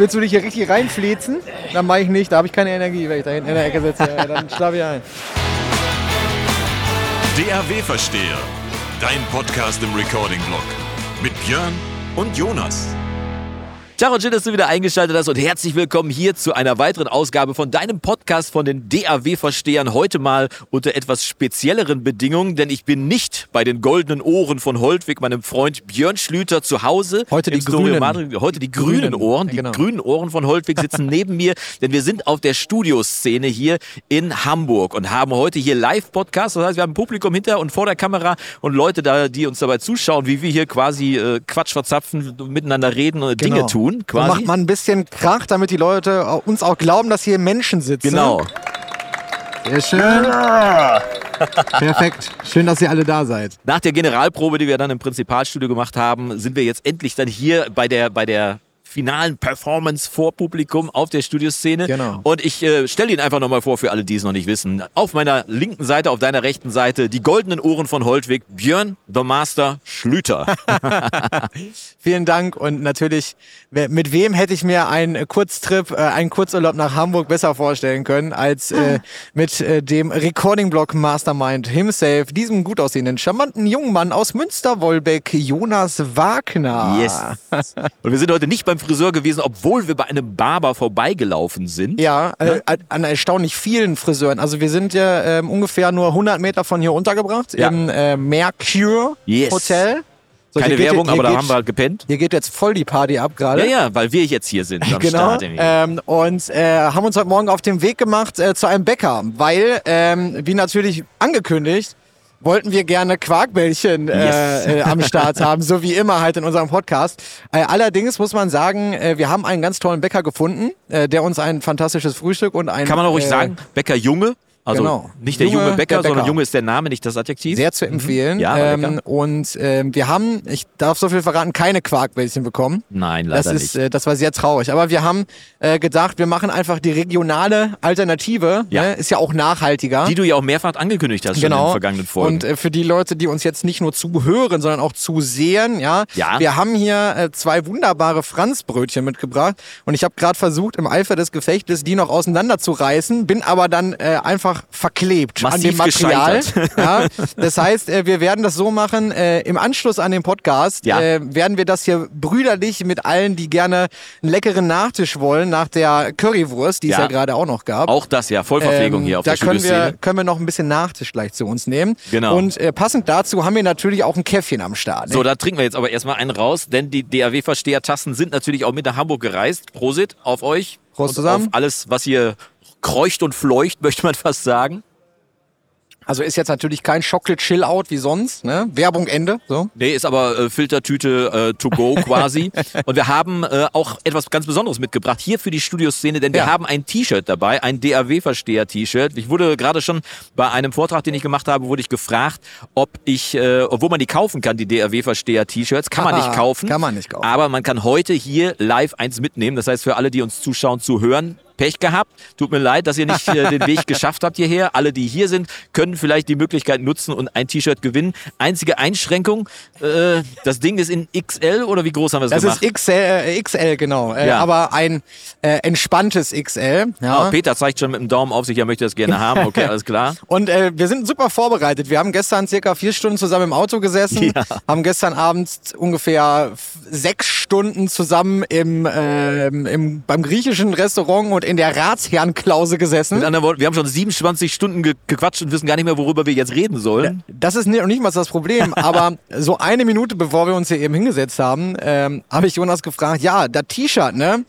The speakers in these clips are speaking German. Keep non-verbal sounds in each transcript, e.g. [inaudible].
willst du dich hier richtig reinflezen? Dann mache ich nicht, da habe ich keine Energie, wenn ich da hinten in der Ecke sitze. Dann schlafe ich ein. DAW-Versteher, dein Podcast im Recording-Blog mit Björn und Jonas. Ciao und schön, dass du wieder eingeschaltet hast und herzlich willkommen hier zu einer weiteren Ausgabe von deinem Podcast von den DAW-Verstehern. Heute mal unter etwas spezielleren Bedingungen, denn ich bin nicht bei den goldenen Ohren von Holtwig, meinem Freund Björn Schlüter zu Hause. Heute die grünen. Madrid. Heute die grünen, Grünen, Ohren. Die genau. grünen Ohren von Holtwig sitzen [laughs] neben mir, denn wir sind auf der Studioszene hier in Hamburg und haben heute hier Live-Podcast. Das heißt, wir haben ein Publikum hinter und vor der Kamera und Leute da, die uns dabei zuschauen, wie wir hier quasi äh, Quatsch verzapfen, miteinander reden und Dinge tun. Dann Quasi. macht man ein bisschen Krach, damit die Leute uns auch glauben, dass hier Menschen sitzen. Genau. Sehr schön. Perfekt. Schön, dass ihr alle da seid. Nach der Generalprobe, die wir dann im Prinzipalstudio gemacht haben, sind wir jetzt endlich dann hier bei der, bei der finalen Performance vor Publikum auf der Studioszene. Genau. Und ich äh, stelle ihn einfach nochmal vor für alle, die es noch nicht wissen. Auf meiner linken Seite, auf deiner rechten Seite, die goldenen Ohren von Holtwig, Björn, the Master Schlüter. [laughs] Vielen Dank und natürlich, mit wem hätte ich mir einen Kurztrip, äh, einen Kurzurlaub nach Hamburg besser vorstellen können, als äh, mit äh, dem Recording-Blog Mastermind himself, diesem gut aussehenden, charmanten jungen Mann aus Münster-Wolbeck, Jonas Wagner. Yes. [laughs] Und wir sind heute nicht beim Friseur gewesen, obwohl wir bei einem Barber vorbeigelaufen sind. Ja, äh, an erstaunlich vielen Friseuren. Also wir sind ja ähm, ungefähr nur 100 Meter von hier untergebracht, Ja. im äh, Mercure Yes. Hotel. So, Keine geht- Werbung, hier aber da geht- haben wir halt gepennt. Hier geht jetzt voll die Party ab gerade. Ja, ja, weil wir jetzt hier sind am [laughs] Genau. Start. Ähm, und äh, haben uns heute Morgen auf den Weg gemacht äh, zu einem Bäcker, weil, ähm, wie natürlich angekündigt, wollten wir gerne Quarkbällchen äh, Yes. äh, am Start haben, so wie immer halt in unserem Podcast. Äh, allerdings muss man sagen, äh, wir haben einen ganz tollen Bäcker gefunden, äh, der uns ein fantastisches Frühstück und ein Kann man auch ruhig äh, sagen, Bäcker Junge. Also Genau. nicht der Junge, junge Bäcker, der Bäcker. sondern Junge ist der Name, nicht das Adjektiv. sehr zu empfehlen. Ja, war ähm, und ähm, wir haben, ich darf so viel verraten, keine Quarkbällchen bekommen. Nein, Das leider ist, nicht. äh, das war sehr traurig. Aber wir haben äh, gedacht, wir machen einfach die regionale Alternative. Ja. Ne? Ist ja auch nachhaltiger. Die du ja auch mehrfach angekündigt hast schon in den genau. vergangenen Folgen. Und äh, für die Leute, die uns jetzt nicht nur zuhören, sondern auch zusehen, ja, Ja. wir haben hier äh, zwei wunderbare Franzbrötchen mitgebracht. Und ich habe gerade versucht, im Eifer des Gefechtes die noch auseinanderzureißen, bin aber dann äh, einfach verklebt an dem Massiv Material. Ja, [laughs] das heißt, äh, wir werden das so machen, äh, im Anschluss an den Podcast Ja. äh, werden wir das hier brüderlich mit allen, die gerne einen leckeren Nachtisch wollen, nach der Currywurst, die es Ja. ja gerade auch noch gab. auch das, ja, Vollverpflegung Ähm, hier auf da der können wir, können wir noch ein bisschen Nachtisch gleich zu uns nehmen. Genau. Und äh, passend dazu haben wir natürlich auch ein Käffchen am Start. Ne? So, da trinken wir jetzt aber erstmal einen raus, denn die DAW-Versteher-Tassen sind natürlich auch mit nach Hamburg gereist. Prosit auf euch. Prost und zusammen. Auf alles, was hier kreucht und fleucht, [laughs] möchte man fast sagen. Also ist jetzt natürlich kein Chocolate Chill Out wie sonst. Ne? Werbung Ende. So. Nee, ist aber äh, Filtertüte äh, to go [laughs] quasi. und wir haben äh, auch etwas ganz Besonderes mitgebracht hier für die Studioszene, denn wir Ja. haben ein T-Shirt dabei, ein DAW-Versteher-T-Shirt. Ich wurde gerade schon bei einem Vortrag, den ich gemacht habe, wurde ich gefragt, ob ich, äh, wo man die kaufen kann, die DAW-Versteher-T-Shirts. Kann man Ah, nicht kaufen. kann man nicht kaufen. Aber man kann heute hier live eins mitnehmen. Das heißt, für alle, die uns zuschauen, zuhören, Pech gehabt. Tut mir leid, dass ihr nicht äh, den Weg [laughs] geschafft habt hierher. Alle, die hier sind, können vielleicht die Möglichkeit nutzen und ein T-Shirt gewinnen. Einzige Einschränkung, äh, das Ding ist in XL oder wie groß haben wir es Das gemacht? ist XL, äh, XL genau. Äh, Ja. Aber ein äh, entspanntes XL. Ja. Oh, Peter zeigt schon mit dem Daumen auf sich, er möchte das gerne [laughs] haben. Okay, alles klar. Und wir sind super vorbereitet. Wir haben gestern circa vier Stunden zusammen im Auto gesessen, Ja. haben gestern Abend ungefähr sechs Stunden zusammen im, ähm, im, beim griechischen Restaurant und in der Ratsherrenklause gesessen. Mit anderen Worten, wir haben schon 27 Stunden ge gequatscht und wissen gar nicht mehr, worüber wir jetzt reden sollen. Das ist nicht, nicht mal das Problem, [laughs] aber so eine Minute bevor wir uns hier eben hingesetzt haben, ähm, habe ich Jonas gefragt, ja, das T-Shirt, ne?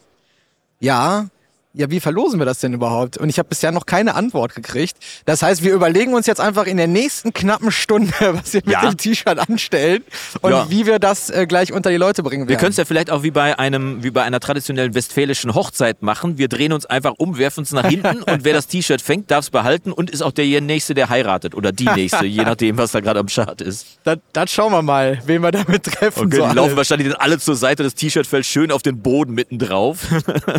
Ja. Ja, wie verlosen wir das denn überhaupt? Und ich habe bisher noch keine Antwort gekriegt. Das heißt, wir überlegen uns jetzt einfach in der nächsten knappen Stunde, [laughs] was wir mit Ja. dem T-Shirt anstellen und Ja. wie wir das äh, gleich unter die Leute bringen Wir werden. können es ja vielleicht auch wie bei einem, wie bei einer traditionellen westfälischen Hochzeit machen. Wir drehen uns einfach um, werfen es nach hinten [laughs] und wer das T-Shirt fängt, darf es behalten und ist auch der Nächste, der heiratet oder die Nächste, je [laughs] nachdem, was da gerade am Start ist. das, das schauen wir mal, wen wir damit treffen. Okay, so die laufen wahrscheinlich dann alle zur Seite, das T-Shirt fällt schön auf den Boden mitten drauf.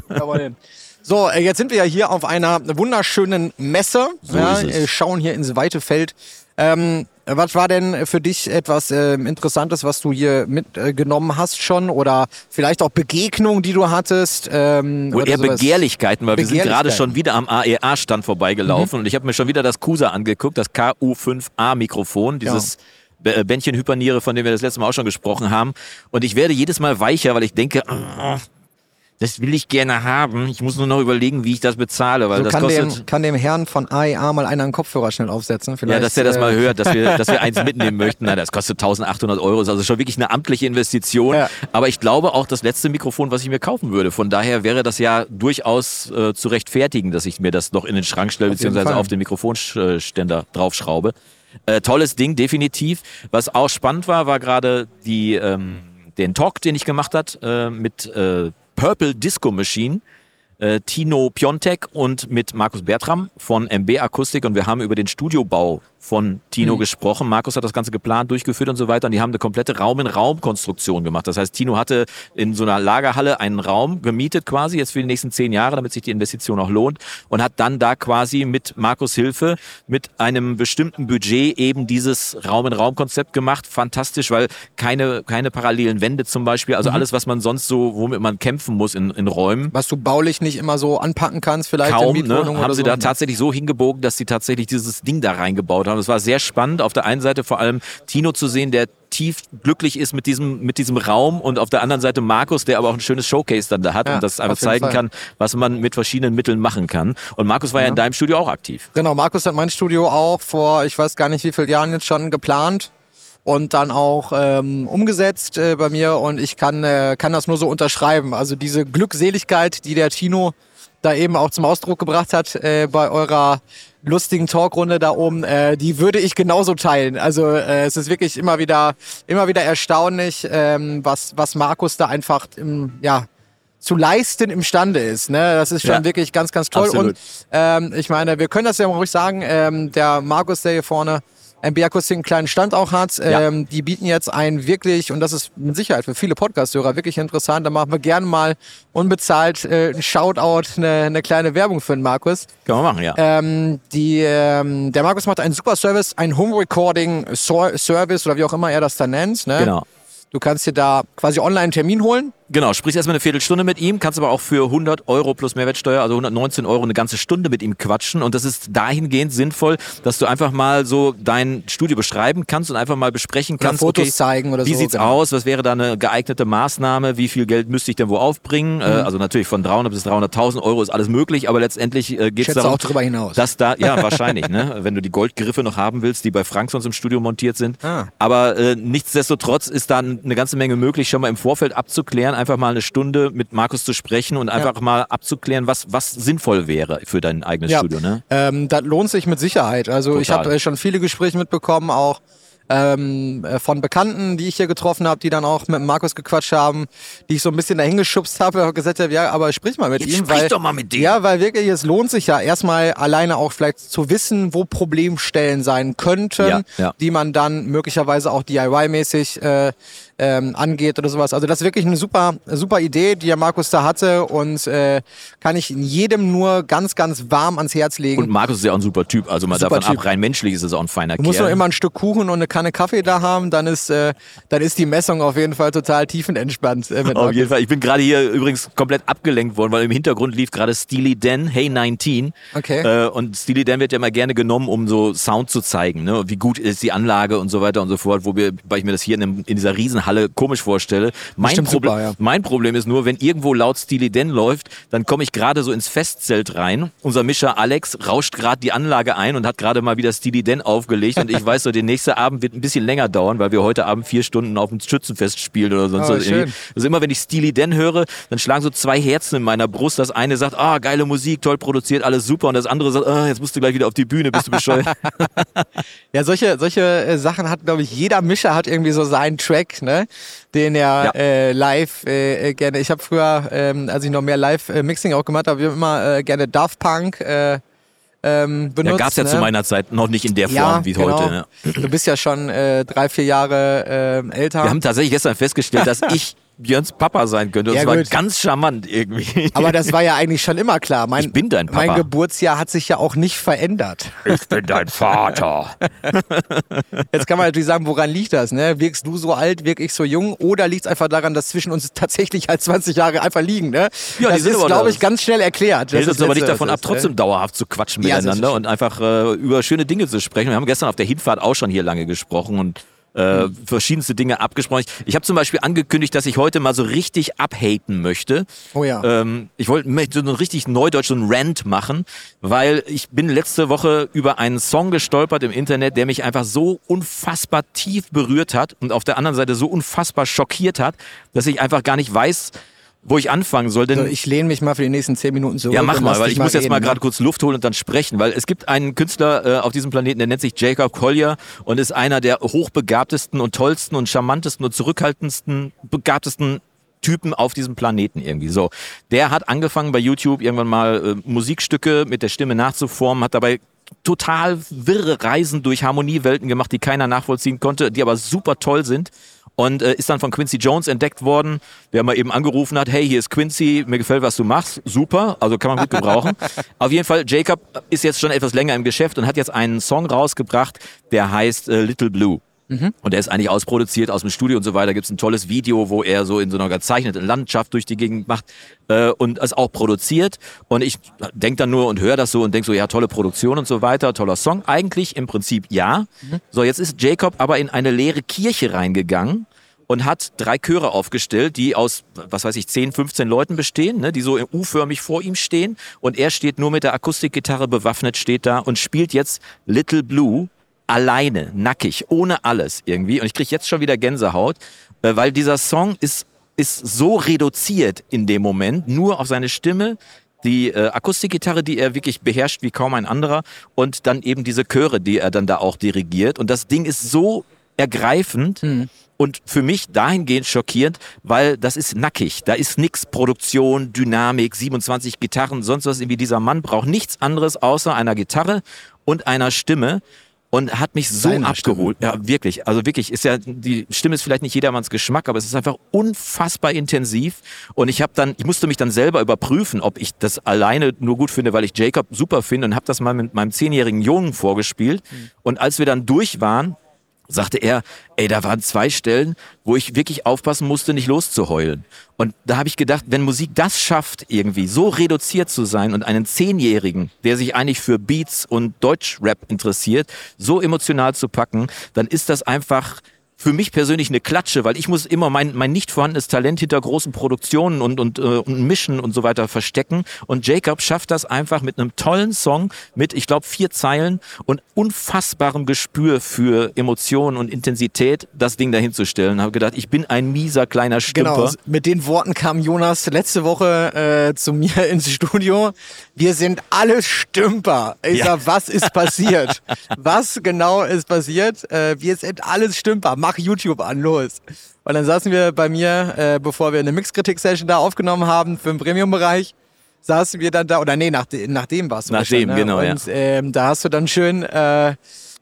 Jawohl. So, äh, jetzt sind wir ja hier auf einer wunderschönen Messe. So ja, äh, schauen hier ins weite Feld Ähm, was war denn für dich etwas ähm, Interessantes, was du hier mitgenommen hast schon? Oder vielleicht auch Begegnungen, die du hattest? Ähm, oder eher sowas? Begehrlichkeiten, weil wir sind gerade Begehrlichkeiten. schon wieder am AEA-Stand vorbeigelaufen und ich habe mir schon wieder das KUSA angeguckt, das KU5A-Mikrofon, dieses B- äh, Bändchen Hyperniere, von dem wir das letzte Mal auch schon gesprochen haben. Und ich werde jedes Mal weicher, weil ich denke, oh, das will ich gerne haben. Ich muss nur noch überlegen, wie ich das bezahle, weil So das kann, kostet... dem, kann dem Herrn von AEA mal einer einen Kopfhörer schnell aufsetzen. Ja, Vielleicht, dass der das mal äh, hört, dass wir, dass wir eins [laughs] mitnehmen möchten. Nein, das kostet 1800 Euro. Ist also schon wirklich eine amtliche Investition. Ja. Aber ich glaube auch das letzte Mikrofon, was ich mir kaufen würde. Von daher wäre das ja durchaus äh, zu rechtfertigen, dass ich mir das noch in den Schrank stelle, Auf beziehungsweise auf den Mikrofonständer draufschraube. Äh, tolles Ding, definitiv. Was auch spannend war, war gerade die, ähm, den Talk, den ich gemacht hat äh, mit äh, Purple Disco Machine äh, Tino Piontek und mit Markus Bertram von MB Akustik. Und wir haben über den Studiobau von Tino gesprochen. Markus hat das Ganze geplant, durchgeführt und so weiter und die haben eine komplette Raum-in-Raum-Konstruktion gemacht. Das heißt, Tino hatte in so einer Lagerhalle einen Raum gemietet quasi, jetzt für die nächsten zehn Jahre, damit sich die Investition auch lohnt und hat dann da quasi mit Markus Hilfe mit einem bestimmten Budget eben dieses Raum-in-Raum-Konzept gemacht. Fantastisch, weil keine, keine parallelen Wände zum Beispiel, also alles, was man sonst so, womit man kämpfen muss in, in Räumen, Was du baulich nicht immer so anpacken kannst, vielleicht kaum, in ne, Mietwohnungen haben oder sie so. da tatsächlich so hingebogen, dass sie tatsächlich dieses Ding da reingebaut haben. Es war sehr spannend. Auf der einen Seite vor allem Tino zu sehen, der tief glücklich ist mit diesem, mit diesem Raum und auf der anderen Seite Markus, der aber auch ein schönes Showcase dann da hat Ja, und das einfach zeigen Fall. kann, was man mit verschiedenen Mitteln machen kann. Und Markus war ja, in deinem Studio auch aktiv. Genau, Markus hat mein Studio auch vor, ich weiß gar nicht wie vielen Jahren jetzt schon geplant und dann auch ähm, umgesetzt äh, bei mir und ich kann, äh, kann das nur so unterschreiben. Also diese Glückseligkeit, die der Tino da eben auch zum Ausdruck gebracht hat äh, bei eurer lustigen Talkrunde da oben, äh, die würde ich genauso teilen. Also äh, es ist wirklich immer wieder, immer wieder erstaunlich, ähm, was, was Markus da einfach im, ja, zu leisten imstande ist. Ne? Das ist schon Ja. wirklich ganz, ganz toll. Absolut. Und ähm, ich meine, wir können das ja mal ruhig sagen, ähm, der Markus, der hier vorne MB Akustik einen kleinen Stand auch hat, Ja. ähm, die bieten jetzt ein wirklich, und das ist mit Sicherheit für viele Podcast-Hörer wirklich interessant, da machen wir gerne mal unbezahlt äh, ein Shoutout, eine, eine kleine Werbung für den Markus. Kann man machen, ja. Ähm, die, ähm, der Markus macht einen super Service, ein Home Recording Sor- Service oder wie auch immer er das da nennt. Ne? Genau. Du kannst dir da quasi online einen Termin holen. Genau, sprichst erstmal eine Viertelstunde mit ihm, kannst aber auch für 100 Euro plus Mehrwertsteuer, also 119 Euro, eine ganze Stunde mit ihm quatschen. Und das ist dahingehend sinnvoll, dass du einfach mal so dein Studio beschreiben kannst und einfach mal besprechen Oder kannst. Fotos okay, zeigen oder wie so, sieht's genau. aus? Was wäre da eine geeignete Maßnahme? Wie viel Geld müsste ich denn wo aufbringen? Äh, Mhm. also natürlich von 300 bis 300.000 Euro ist alles möglich, aber letztendlich äh, geht es darum, auch darüber hinaus. dass da, ja, [laughs] wahrscheinlich, ne? wenn du die Goldgriffe noch haben willst, die bei Frank sonst im Studio montiert sind. Ah. Aber äh, nichtsdestotrotz ist da eine ganze Menge möglich, schon mal im Vorfeld abzuklären, einfach mal eine Stunde mit Markus zu sprechen und einfach mal abzuklären, was, was sinnvoll wäre für dein eigenes Ja. Studio. Ne? Ähm, das lohnt sich mit Sicherheit. Also ich Total. habe äh, schon viele Gespräche mitbekommen, auch ähm, äh, von Bekannten, die ich hier getroffen habe, die dann auch mit Markus gequatscht haben, die ich so ein bisschen dahin geschubst [laughs] habe und gesagt habe, ja, aber sprich mal mit Jetzt ihm. sprich weil, doch mal mit dem. Ja, weil wirklich, es lohnt sich ja erstmal alleine auch vielleicht zu wissen, wo Problemstellen sein könnten, Ja, ja. die man dann möglicherweise auch DIY-mäßig äh, ähm, angeht oder sowas. Also das ist wirklich eine super, super Idee, die der Markus da hatte und äh, kann ich jedem nur ganz, ganz warm ans Herz legen. Und Markus ist ja auch ein super Typ. Also mal Super davon Typ. ab, rein menschlich ist es auch ein feiner Du musst nur Kerl. immer ein Stück Kuchen und eine Kanne Kaffee da haben, dann ist, äh, dann ist die Messung auf jeden Fall total tiefenentspannt. Äh, Auf jeden Fall. Ich bin gerade hier übrigens komplett abgelenkt worden, weil im Hintergrund lief gerade Steely Dan, Hey 19. Okay. Äh, und Steely Dan wird ja immer gerne genommen, um so Sound zu zeigen. Ne? Wie gut ist die Anlage und so weiter und so fort, wo wir, weil ich mir das hier in, einem, in dieser Riesenhalle komisch vorstelle. Mein, Proble super, ja. mein Problem ist nur, wenn irgendwo laut Steely Dan läuft, dann komme ich gerade so ins Festzelt rein. Unser Mischer Alex rauscht gerade die Anlage ein und hat gerade mal wieder Steely Dan aufgelegt. Und ich [laughs] weiß so, der nächste Abend wird ein bisschen länger dauern, weil wir heute Abend vier Stunden auf dem Schützenfest spielen oder sonst Oh, was. schön. Also immer wenn ich Steely Dan höre, dann schlagen so zwei Herzen in meiner Brust. Das eine sagt, ah, geile Musik, toll produziert, alles super. Und das andere sagt, ah, jetzt musst du gleich wieder auf die Bühne, bist du bescheuert. [laughs] Ja, solche, solche äh, Sachen hat, glaube ich, jeder Mischer hat irgendwie so seinen Track, ne? Den er Ja. äh, live äh, äh, gerne. Ich habe früher, ähm, als ich noch mehr Live-Mixing auch gemacht habe, immer äh, gerne Daft Punk äh, ähm, benutzt. ja, gab's ja ne? zu meiner Zeit noch nicht in der Form ja, wie genau. heute. Ne? Du bist ja schon äh, drei, vier Jahre äh, älter. Wir haben tatsächlich gestern festgestellt, dass [laughs] ich Björns Papa sein könnte. Und Ja, das war ganz charmant irgendwie. Aber das war ja [laughs] eigentlich schon immer klar. Mein, Ich bin dein Papa. Mein Geburtsjahr hat sich ja auch nicht verändert. ich bin dein Vater. [laughs] Jetzt kann man natürlich sagen, woran liegt das? Ne? Wirkst du so alt, wirk ich so jung? Oder liegt es einfach daran, dass zwischen uns tatsächlich halt 20 Jahre einfach liegen? Ne? Ja, das ist, glaube ich, ganz schnell erklärt. Hält ist uns aber nicht davon ab, ist, trotzdem dauerhaft zu quatschen Ja, miteinander und einfach äh, über schöne Dinge zu sprechen. Wir haben gestern auf der Hinfahrt auch schon hier lange gesprochen und äh, Hm. verschiedenste Dinge abgesprochen. Ich, habe zum Beispiel angekündigt, dass ich heute mal so richtig abhaten möchte. Oh ja. Ähm, ich wollte möchte so einen richtig Neudeutsch, so einen Rant machen, weil ich bin letzte Woche über einen Song gestolpert im Internet, der mich einfach so unfassbar tief berührt hat und auf der anderen Seite so unfassbar schockiert hat, dass ich einfach gar nicht weiß, wo ich anfangen soll. Denn So, ich lehne mich mal für die nächsten 10 Minuten zurück. ja, mach mal, weil ich muss jetzt mal reden, gerade ne? kurz Luft holen und dann sprechen, weil es gibt einen Künstler äh, auf diesem Planeten, der nennt sich Jacob Collier und ist einer der hochbegabtesten und tollsten und charmantesten und zurückhaltendsten, begabtesten Typen auf diesem Planeten irgendwie. So, der hat angefangen bei YouTube irgendwann mal äh, Musikstücke mit der Stimme nachzuformen, hat dabei total wirre Reisen durch Harmoniewelten gemacht, die keiner nachvollziehen konnte, die aber super toll sind. Und äh, ist dann von Quincy Jones entdeckt worden, der mal eben angerufen hat, hey, hier ist Quincy, mir gefällt, was du machst. Super, also kann man gut gebrauchen. [laughs] Auf jeden Fall, Jacob ist jetzt schon etwas länger im Geschäft und hat jetzt einen Song rausgebracht, der heißt äh, Little Blue. Und der ist eigentlich ausproduziert aus dem Studio und so weiter. Gibt es ein tolles Video, wo er so in so einer gezeichneten Landschaft durch die Gegend macht äh, und es auch produziert. Und ich denke dann nur und höre das so und denke so, ja, tolle Produktion und so weiter, toller Song. Eigentlich im Prinzip ja. So, jetzt ist Jacob aber in eine leere Kirche reingegangen und hat drei Chöre aufgestellt, die aus, was weiß ich, 10, 15 Leuten bestehen, ne, die so U-förmig vor ihm stehen. Und er steht nur mit der Akustikgitarre bewaffnet, steht da und spielt jetzt Little Blue alleine, nackig, ohne alles irgendwie. Und ich kriege jetzt schon wieder Gänsehaut, äh, weil dieser Song ist, ist so reduziert in dem Moment, nur auf seine Stimme, die äh, Akustikgitarre, die er wirklich beherrscht wie kaum ein anderer und dann eben diese Chöre, die er dann da auch dirigiert. Und das Ding ist so ergreifend und für mich dahingehend schockierend, weil das ist nackig. Da ist nix Produktion, Dynamik, 27 Gitarren, sonst was irgendwie. Dieser Mann braucht nichts anderes außer einer Gitarre und einer Stimme und hat mich so Seiner abgeholt. Ja, wirklich. Also wirklich ist ja die Stimme ist vielleicht nicht jedermanns Geschmack, aber es ist einfach unfassbar intensiv und ich habe dann ich musste mich dann selber überprüfen, ob ich das alleine nur gut finde, weil ich Jacob super finde und habe das mal mit meinem zehnjährigen Jungen vorgespielt und als wir dann durch waren, sagte er, ey, da waren zwei Stellen, wo ich wirklich aufpassen musste, nicht loszuheulen. Und da habe ich gedacht, wenn Musik das schafft, irgendwie so reduziert zu sein und einen Zehnjährigen, der sich eigentlich für Beats und Deutschrap interessiert, so emotional zu packen, dann ist das einfach für mich persönlich eine Klatsche, weil ich muss immer mein, mein nicht vorhandenes Talent hinter großen Produktionen und, und, äh, und Mischen und so weiter verstecken. Und Jacob schafft das einfach mit einem tollen Song, mit, ich glaube, vier Zeilen und unfassbarem Gespür für Emotionen und Intensität, das Ding dahinzustellen. Habe gedacht, ich bin ein mieser kleiner Stümper. Genau, mit den Worten kam Jonas letzte Woche äh, zu mir [laughs] ins Studio. Wir sind alle Stümper. Ich Ja. sag, was ist passiert? [laughs] was genau ist passiert? Äh, wir sind alles Stümper. Mach YouTube an, los. Und dann saßen wir bei mir, äh, bevor wir eine Mixkritik-Session da aufgenommen haben für den Premium-Bereich, saßen wir dann da, oder nee, nach, nachdem warst du Nachdem, schon, ne? genau, ja. Und ähm, da hast du dann schön äh,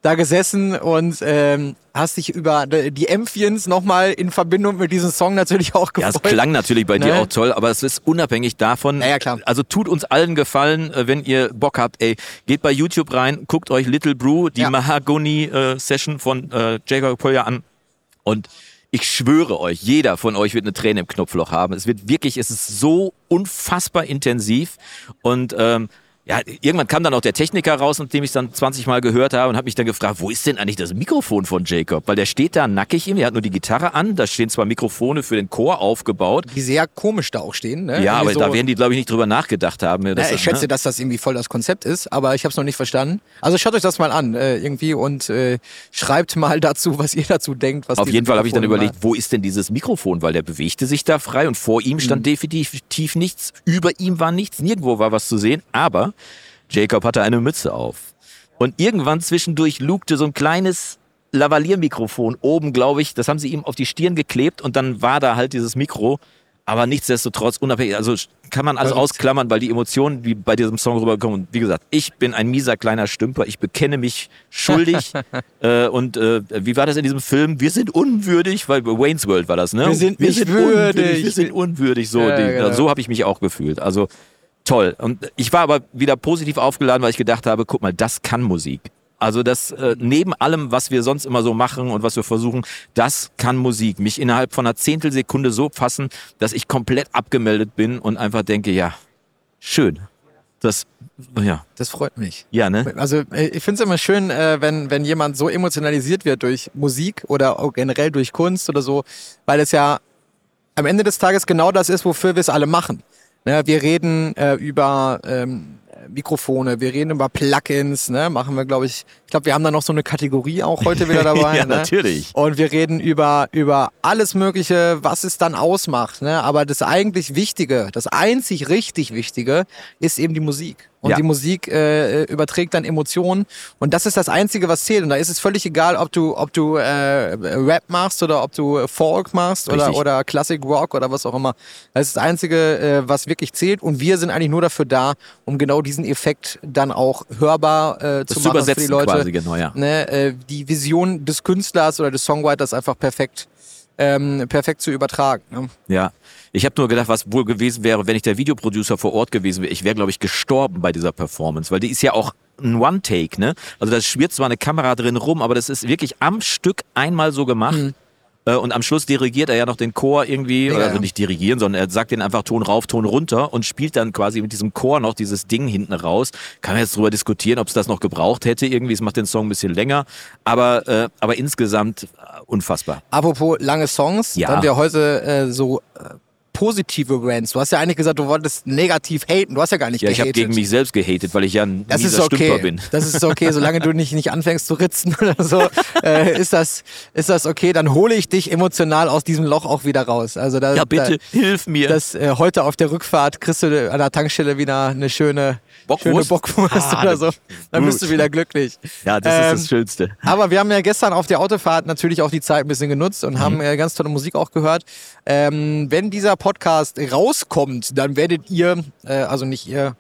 da gesessen und ähm, hast dich über die Ämphiens nochmal in Verbindung mit diesem Song natürlich auch Ja, gefreut. es klang natürlich bei dir Ne? auch toll, aber es ist unabhängig davon. Ja, ja, klar. Also tut uns allen Gefallen, äh, wenn ihr Bock habt, ey, geht bei YouTube rein, guckt euch Little Brew, die Ja. Mahagoni-Session von äh, Jacob Polja an und ich schwöre euch, jeder von euch wird eine Träne im Knopfloch haben. Es wird wirklich, es ist so unfassbar intensiv und ähm, ja, irgendwann kam dann auch der Techniker raus, nachdem ich es dann 20 Mal gehört habe und habe mich dann gefragt, wo ist denn eigentlich das Mikrofon von Jacob? Weil der steht da nackig ihm, er hat nur die Gitarre an, da stehen zwar Mikrofone für den Chor aufgebaut. die sehr komisch da auch stehen. Ne? Ja, aber so, da werden die, glaube ich, nicht drüber nachgedacht haben. Ja, dass ich das, schätze, ne? dass das irgendwie voll das Konzept ist, aber ich habe es noch nicht verstanden. Also schaut euch das mal an äh, irgendwie und äh, schreibt mal [laughs] dazu, was ihr dazu denkt. Auf jeden Fall habe ich dann überlegt, wo ist denn dieses Mikrofon? Weil der bewegte sich da frei und vor ihm Mhm. stand definitiv nichts, über ihm war nichts, nirgendwo war was zu sehen, aber Jacob hatte eine Mütze auf. Und irgendwann zwischendurch lugte so ein kleines Lavaliermikrofon oben, glaube ich, das haben sie ihm auf die Stirn geklebt und dann war da halt dieses Mikro. aber nichtsdestotrotz unabhängig, also kann man alles ausklammern, weil die Emotionen, die bei diesem Song rüberkommen, und wie gesagt, ich bin ein mieser kleiner Stümper, ich bekenne mich schuldig [laughs] äh, und äh, wie war das in diesem Film? Wir sind unwürdig, weil Wayne's World war das, ne? Wir sind nicht würdig. unwürdig, wir sind unwürdig, so, Ja, die, genau. so habe ich mich auch gefühlt, also toll. Und ich war aber wieder positiv aufgeladen, weil ich gedacht habe, guck mal, das kann Musik. Also das äh, neben allem, was wir sonst immer so machen und was wir versuchen, das kann Musik. Mich innerhalb von einer Zehntelsekunde so fassen, dass ich komplett abgemeldet bin und einfach denke, ja, schön. Das, ja, Das freut mich. ja, ne? Also äh, ich finde es immer schön, äh, wenn, wenn jemand so emotionalisiert wird durch Musik oder auch generell durch Kunst oder so, weil es ja am Ende des Tages genau das ist, wofür wir es alle machen. Ne, wir reden äh, über ähm, Mikrofone, wir reden über Plugins, ne, machen wir, glaube ich, ich glaube, wir haben da noch so eine Kategorie auch heute wieder [laughs] dabei. Ja, ne? natürlich. Und wir reden über, über alles Mögliche, was es dann ausmacht. Ne? Aber das eigentlich Wichtige, das einzig richtig Wichtige, ist eben die Musik. Und Ja. die Musik äh, überträgt dann Emotionen. Und das ist das Einzige, was zählt. Und da ist es völlig egal, ob du, ob du äh, Rap machst oder ob du Folk machst oder, Richtig. oder Classic Rock oder was auch immer. Das ist das Einzige, äh, was wirklich zählt. Und wir sind eigentlich nur dafür da, um genau diesen Effekt dann auch hörbar äh, Das zu zu machen für die Leute quasi, genau, ja. ne, äh, die Vision des Künstlers oder des Songwriters einfach perfekt, ähm, perfekt zu übertragen. Ne? Ja. Ich habe nur gedacht, was wohl gewesen wäre, wenn ich der Videoproducer vor Ort gewesen wäre. Ich wäre, glaube ich, gestorben bei dieser Performance, weil die ist ja auch ein One-Take, ne? Also da schwirrt zwar eine Kamera drin rum, aber das ist wirklich am Stück einmal so gemacht. Äh, Und am Schluss dirigiert er ja noch den Chor irgendwie, Ja, oder also nicht dirigieren, sondern er sagt den einfach Ton rauf, Ton runter und spielt dann quasi mit diesem Chor noch dieses Ding hinten raus. Kann man jetzt drüber diskutieren, ob es das noch gebraucht hätte irgendwie. Es macht den Song ein bisschen länger, aber, äh, aber insgesamt äh, unfassbar. Apropos lange Songs, Ja. da haben wir heute äh, so äh, positive Rants. Du hast ja eigentlich gesagt, du wolltest negativ haten. Du hast ja gar nicht Ja, ich habe gehatet. gegen mich selbst gehatet, weil ich ja ein das ist mieser Stümper okay. bin. Das ist okay, solange du nicht, nicht anfängst zu ritzen [laughs] oder so, äh, ist, das, ist das okay. Dann hole ich dich emotional aus diesem Loch auch wieder raus. Also da, Ja, bitte, hilf mir. Da, das, äh, heute auf der Rückfahrt kriegst du an der Tankstelle wieder eine schöne Bockwurst? schöne Bockwurst Ah, oder so. Dann bist du wieder glücklich. ja, das Ähm, ist das Schönste. Aber wir haben ja gestern auf der Autofahrt natürlich auch die Zeit ein bisschen genutzt und Mhm. haben äh, ganz tolle Musik auch gehört. Ähm, wenn dieser Podcast rauskommt, dann werdet ihr, äh, also nicht ihr,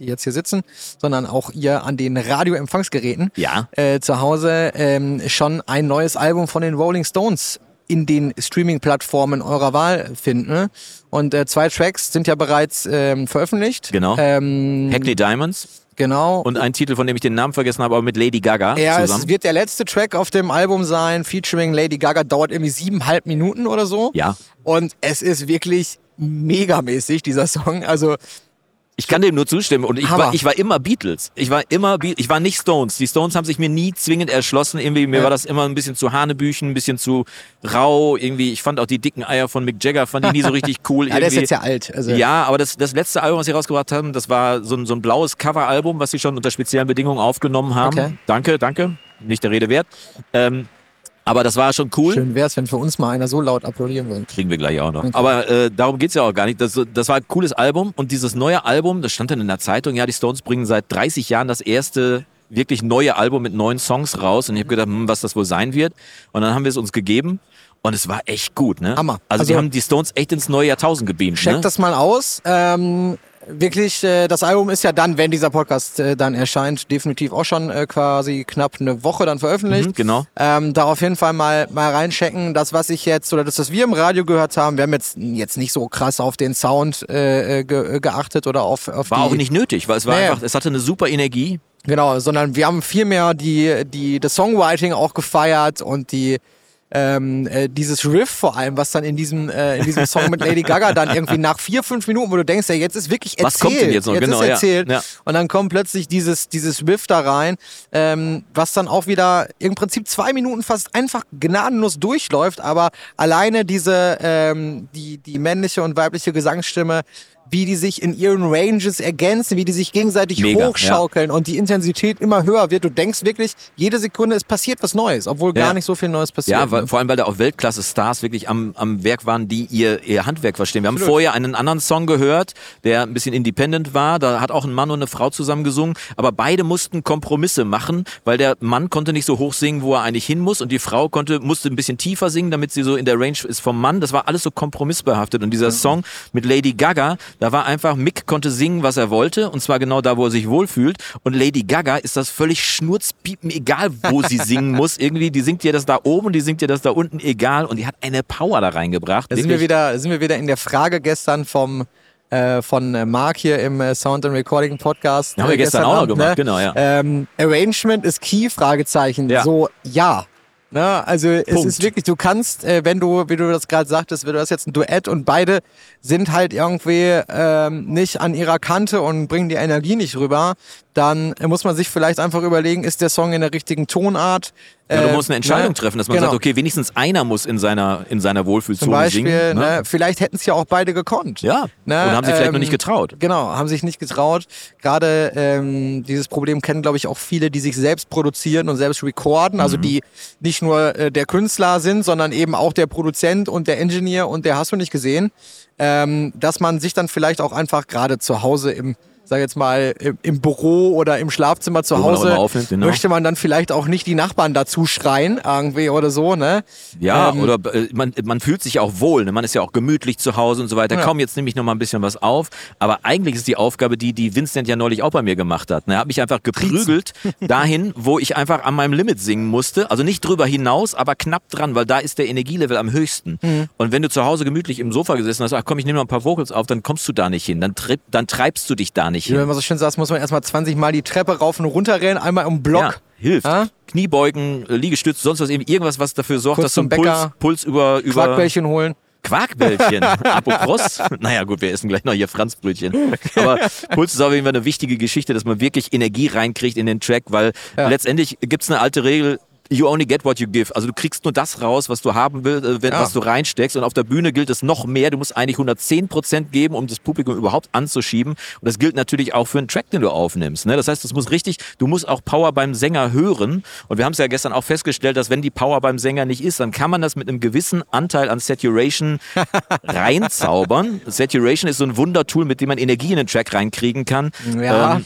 die jetzt hier sitzen, sondern auch ihr an den Radioempfangsgeräten Ja. äh, zu Hause ähm, schon ein neues Album von den Rolling Stones in den Streaming-Plattformen eurer Wahl finden. Und äh, zwei Tracks sind ja bereits ähm, veröffentlicht. Genau. Ähm, Hackney Diamonds genau. und ein Titel, von dem ich den Namen vergessen habe, aber mit Lady Gaga Ja, zusammen. es wird der letzte Track auf dem Album sein, featuring Lady Gaga, dauert irgendwie siebeneinhalb Minuten oder so. Ja. Und es ist wirklich megamäßig, dieser Song. Also, Ich kann dem nur zustimmen und ich Hammer. war, ich war immer Beatles. Ich war immer, Be ich war nicht Stones. Die Stones haben sich mir nie zwingend erschlossen. Irgendwie mir Ja. war das immer ein bisschen zu Hanebüchen, ein bisschen zu rau. Irgendwie, ich fand auch die dicken Eier von Mick Jagger fand ich nie so [laughs] richtig cool. ja, der ist jetzt ja alt. Also, Ja, aber das, das letzte Album, was sie rausgebracht haben, das war so ein, so ein blaues Coveralbum, was sie schon unter speziellen Bedingungen aufgenommen haben. Okay. Danke, danke. Nicht der Rede wert. Ähm, aber das war schon cool. Schön wäre es, wenn für uns mal einer so laut applaudieren würde. Kriegen wir gleich auch noch. Aber äh, darum geht's ja auch gar nicht. Das, das war ein cooles Album und dieses neue Album, das stand dann in der Zeitung, ja, die Stones bringen seit 30 Jahren das erste wirklich neue Album mit neuen Songs raus und ich habe gedacht, hm, was das wohl sein wird. Und dann haben wir es uns gegeben und es war echt gut, ne? Hammer. Also, die Also- haben die Stones echt ins neue Jahrtausend gebeamt, Checkt ne? das mal aus. Ähm, wirklich, äh, das Album ist ja dann, wenn dieser Podcast äh, dann erscheint, definitiv auch schon äh, quasi knapp eine Woche dann veröffentlicht. Mhm, genau. Ähm, da auf jeden Fall mal, mal reinchecken. Das, was ich jetzt, oder das, was wir im Radio gehört haben, wir haben jetzt, jetzt nicht so krass auf den Sound äh, äh, ge, geachtet oder auf, auf War auch nicht nötig, weil es war Nee. einfach, es hatte eine super Energie. Genau, sondern wir haben viel mehr die, die, das Songwriting auch gefeiert und die, ähm, äh, dieses Riff vor allem, was dann in diesem, äh, in diesem Song mit Lady Gaga dann irgendwie nach vier, fünf Minuten, wo du denkst, ja, jetzt ist wirklich erzählt. Was kommt denn jetzt noch? Genau, ist ja. erzählt. Ja. Und dann kommt plötzlich dieses, dieses Riff da rein, ähm, was dann auch wieder im Prinzip zwei Minuten fast einfach gnadenlos durchläuft, aber alleine diese, ähm, die, die männliche und weibliche Gesangsstimme wie die sich in ihren Ranges ergänzen, wie die sich gegenseitig Mega, hochschaukeln und die Intensität immer höher wird. Du denkst wirklich, jede Sekunde es passiert was Neues, obwohl Ja. gar nicht so viel Neues passiert. Ja, weil, ne? vor allem, weil da auch Weltklasse-Stars wirklich am, am Werk waren, die ihr, ihr Handwerk verstehen. Wir haben vorher einen anderen Song gehört, der ein bisschen independent war. Da hat auch ein Mann und eine Frau zusammen gesungen. Aber beide mussten Kompromisse machen, weil der Mann konnte nicht so hoch singen, wo er eigentlich hin muss. Und die Frau konnte, musste ein bisschen tiefer singen, damit sie so in der Range ist vom Mann. Das war alles so kompromissbehaftet. Und dieser Song mit Lady Gaga, da war einfach, Mick konnte singen, was er wollte. Und zwar genau da, wo er sich wohlfühlt. Und Lady Gaga ist das völlig schnurzpiepen, egal wo sie [laughs] singen muss. Irgendwie, die singt dir das da oben, die singt dir das da unten, egal. Und die hat eine Power da reingebracht. Da sind wir wieder, sind wir wieder in der Frage gestern vom äh, von äh, Mark hier im äh, Sound and Recording Podcast. Haben wir äh, gestern auch noch gemacht, genau, ja. Ähm, Arrangement ist key, Fragezeichen. Ja. So, ja. Ne? Also es Punkt. ist wirklich, du kannst, äh, wenn du, wie du das gerade sagtest, wenn du hast jetzt ein Duett und beide sind halt irgendwie ähm, nicht an ihrer Kante und bringen die Energie nicht rüber, dann muss man sich vielleicht einfach überlegen, ist der Song in der richtigen Tonart? Ja, du Äh, musst eine Entscheidung ne? treffen, dass man Genau. sagt, okay, wenigstens einer muss in seiner, in seiner Zum Wohlfühlzone Beispiel, singen. ne? vielleicht hätten es ja auch beide gekonnt. Ja, Ne, und haben sich vielleicht noch ähm, nicht getraut. Genau, haben sich nicht getraut. Gerade ähm, dieses Problem kennen, glaube ich, auch viele, die sich selbst produzieren und selbst recorden. Mhm. Also die nicht nur äh, der Künstler sind, sondern eben auch der Produzent und der Engineer und der hast du nicht gesehen. Ähm, dass man sich dann vielleicht auch einfach gerade zu Hause im sag jetzt mal, im, Büro oder im Schlafzimmer zu Hause, aufnimmt, genau. möchte man dann vielleicht auch nicht die Nachbarn dazu schreien, irgendwie oder so, ne? Ja, Ähm, oder äh, man, man fühlt sich auch wohl, ne? man ist ja auch gemütlich zu Hause und so weiter. Ja. Komm, jetzt nehme ich noch mal ein bisschen was auf. Aber eigentlich ist die Aufgabe die, die Vincent ja neulich auch bei mir gemacht hat. Ne? Er hat mich einfach geprügelt [laughs] dahin, wo ich einfach an meinem Limit singen musste. Also nicht drüber hinaus, aber knapp dran, weil da ist der Energielevel am höchsten. Mhm. Und wenn du zu Hause gemütlich im Sofa gesessen hast, ach komm, ich nehme noch ein paar Vocals auf, dann kommst du da nicht hin. Dann, dann treibst du dich da nicht Wie du hin. immer so schön sagst, muss man erstmal 20 Mal die Treppe rauf und runter rennen, einmal im Block. Ja, hilft. Ja? Kniebeugen, äh, Liegestütz, sonst was eben irgendwas, was dafür sorgt, Kurz dass du zum einen Puls, Puls über, über Quarkbällchen holen. Quarkbällchen. [laughs] Apropos. [laughs] naja, gut, wir essen gleich noch hier Franzbrötchen. Aber Puls ist auf jeden Fall eine wichtige Geschichte, dass man wirklich Energie reinkriegt in den Track, weil Ja. letztendlich gibt's eine alte Regel. You only get what you give. Also du kriegst nur das raus, was du haben willst, äh, wenn, Ja. was du reinsteckst. Und auf der Bühne gilt es noch mehr. Du musst eigentlich 110 Prozent geben, um das Publikum überhaupt anzuschieben. Und das gilt natürlich auch für einen Track, den du aufnimmst. Ne? Das heißt, das muss richtig, du musst auch Power beim Sänger hören. Und wir haben es ja gestern auch festgestellt, dass wenn die Power beim Sänger nicht ist, dann kann man das mit einem gewissen Anteil an Saturation [laughs] reinzaubern. Saturation ist so ein Wundertool, mit dem man Energie in den Track reinkriegen kann. Ja. Ähm,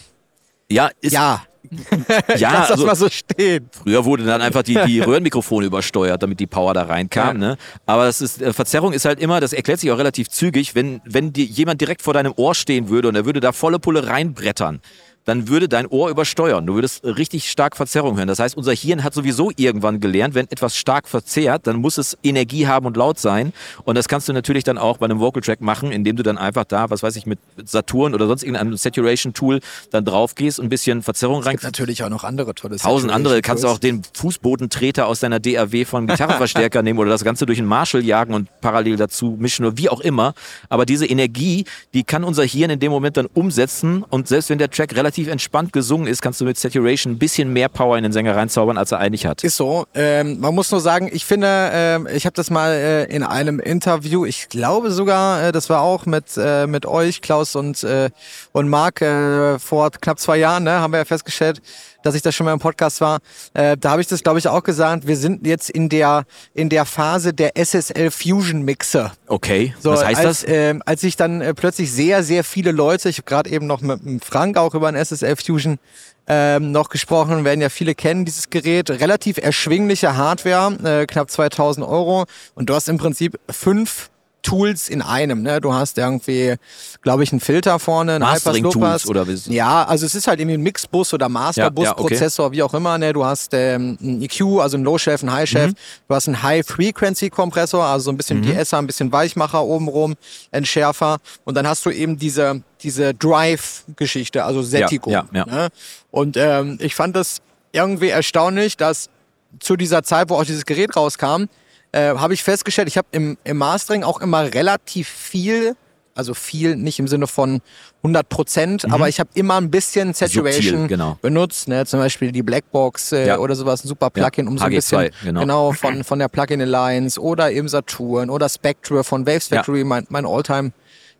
ja, ist, Ja, [laughs] ja lass das also, mal so stehen. Früher wurde dann einfach die, die Röhrenmikrofone [laughs] übersteuert, damit die Power da reinkam. Ja. Ne? Aber das ist, äh, Verzerrung ist halt immer, das erklärt sich auch relativ zügig, wenn, wenn dir jemand direkt vor deinem Ohr stehen würde und er würde da volle Pulle reinbrettern, dann würde dein Ohr übersteuern. Du würdest richtig stark Verzerrung hören. Das heißt, unser Hirn hat sowieso irgendwann gelernt, wenn etwas stark verzerrt, dann muss es Energie haben und laut sein. Und das kannst du natürlich dann auch bei einem Vocal Track machen, indem du dann einfach da, was weiß ich, mit Saturn oder sonst irgendeinem Saturation Tool dann drauf gehst und ein bisschen Verzerrung rein Gibt natürlich auch noch andere tolle Tausend andere. Kannst du auch den Fußbodentreter aus deiner DAW von Gitarrenverstärker [laughs] nehmen oder das Ganze durch einen Marshall jagen und parallel dazu mischen oder wie auch immer. Aber diese Energie, die kann unser Hirn in dem Moment dann umsetzen und selbst wenn der Track relativ entspannt gesungen ist, kannst du mit Saturation ein bisschen mehr Power in den Sänger reinzaubern, als er eigentlich hat. Ist so. Ähm, man muss nur sagen, ich finde, ähm, ich habe das mal äh, in einem Interview, ich glaube sogar, äh, das war auch mit, äh, mit euch, Klaus und, äh, und Marc, äh, vor knapp zwei Jahren, ne, haben wir ja festgestellt, dass ich das schon mal im Podcast war. Äh, da habe ich das, glaube ich, auch gesagt. Wir sind jetzt in der, in der Phase der SSL Fusion Mixer. Okay, So, was heißt als, das? Ähm, als ich dann äh, plötzlich sehr, sehr viele Leute, ich habe gerade eben noch mit, Frank auch über ein SSL Fusion ähm, noch gesprochen, werden ja viele kennen dieses Gerät, relativ erschwingliche Hardware, äh, knapp 2000 Euro und du hast im Prinzip fünf Tools in einem. Ne? Du hast irgendwie, glaube ich, einen Filter vorne, einen Hyper-Slow-Pass. oder wie- Ja, also es ist halt irgendwie ein Mixbus oder Masterbus, Ja, ja, okay. Prozessor, wie auch immer. Ne? Du hast ähm, einen EQ, also einen Low-Chef, einen High-Chef. Mhm. Du hast einen High-Frequency-Kompressor, also so ein bisschen DSer, ein bisschen Weichmacher obenrum, Entschärfer. Und dann hast du eben diese, diese Drive-Geschichte, also Sättigung. ja, ja. Ne? Und ähm, ich fand das irgendwie erstaunlich, dass zu dieser Zeit, wo auch dieses Gerät rauskam, äh, habe ich festgestellt, ich habe im, im Mastering auch immer relativ viel, also viel nicht im Sinne von 100 Prozent, aber ich habe immer ein bisschen Saturation Mhm. Subtil, genau. benutzt, ne? zum Beispiel die Blackbox äh, Ja. oder sowas, ein super Plugin, Ja, um so ein HG2, bisschen genau. von, von der Plugin Alliance oder eben Saturn oder Spectre von Waves Ja. Factory, mein, mein Alltime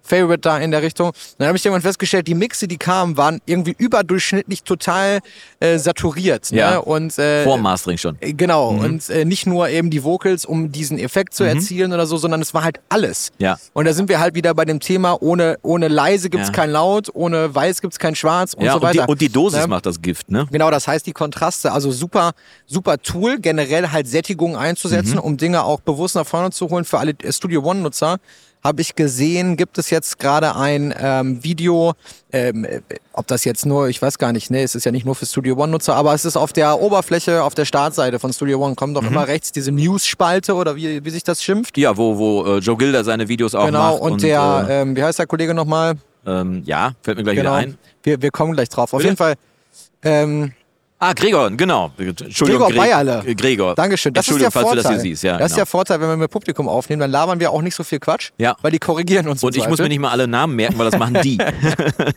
Favorite da in der Richtung. Dann habe ich irgendwann festgestellt, die Mixe, die kamen, waren irgendwie überdurchschnittlich total äh, saturiert. Ja. Ne? Und, äh, Vor Mastering schon. äh, Genau, und äh, nicht nur eben die Vocals, um diesen Effekt zu erzielen oder so, sondern es war halt alles. Mhm. Ja. Und da sind wir halt wieder bei dem Thema, ohne, ohne leise gibt's Ja. kein Laut, ohne weiß gibt's kein Schwarz und ja, so und, die, weiter. und die Dosis Ne? macht das Gift, ne? Genau, das heißt die Kontraste, also super, super Tool, generell halt Sättigung einzusetzen, Mhm. um Dinge auch bewusst nach vorne zu holen für alle Studio One-Nutzer. Habe ich gesehen, gibt es jetzt gerade ein ähm, Video, ähm, äh, ob das jetzt nur, ich weiß gar nicht, ne, es ist ja nicht nur für Studio One-Nutzer, aber es ist auf der Oberfläche, auf der Startseite von Studio One, kommt doch Mhm. immer rechts diese News-Spalte oder wie, wie sich das schimpft. Ja, wo, wo äh, Joe Gilder seine Videos auch genau, macht. und, der, äh, ähm, wie heißt der Kollege nochmal? ähm, ja, fällt mir gleich Genau, wieder ein. wir, wir kommen gleich drauf. Auf Bitte? jeden Fall, ähm, Ah, Gregor, genau. Entschuldigung, Gregor Gre- Bayerle. Äh, Gregor. Dankeschön. Das ist der Entschuldigung, falls Vorteil. du das hier siehst. Ja, das ist genau. der Vorteil, wenn wir mit Publikum aufnehmen, dann labern wir auch nicht so viel Quatsch, Ja. weil die korrigieren uns. Und ich muss mir nicht mal alle Namen merken, weil das machen die. [laughs]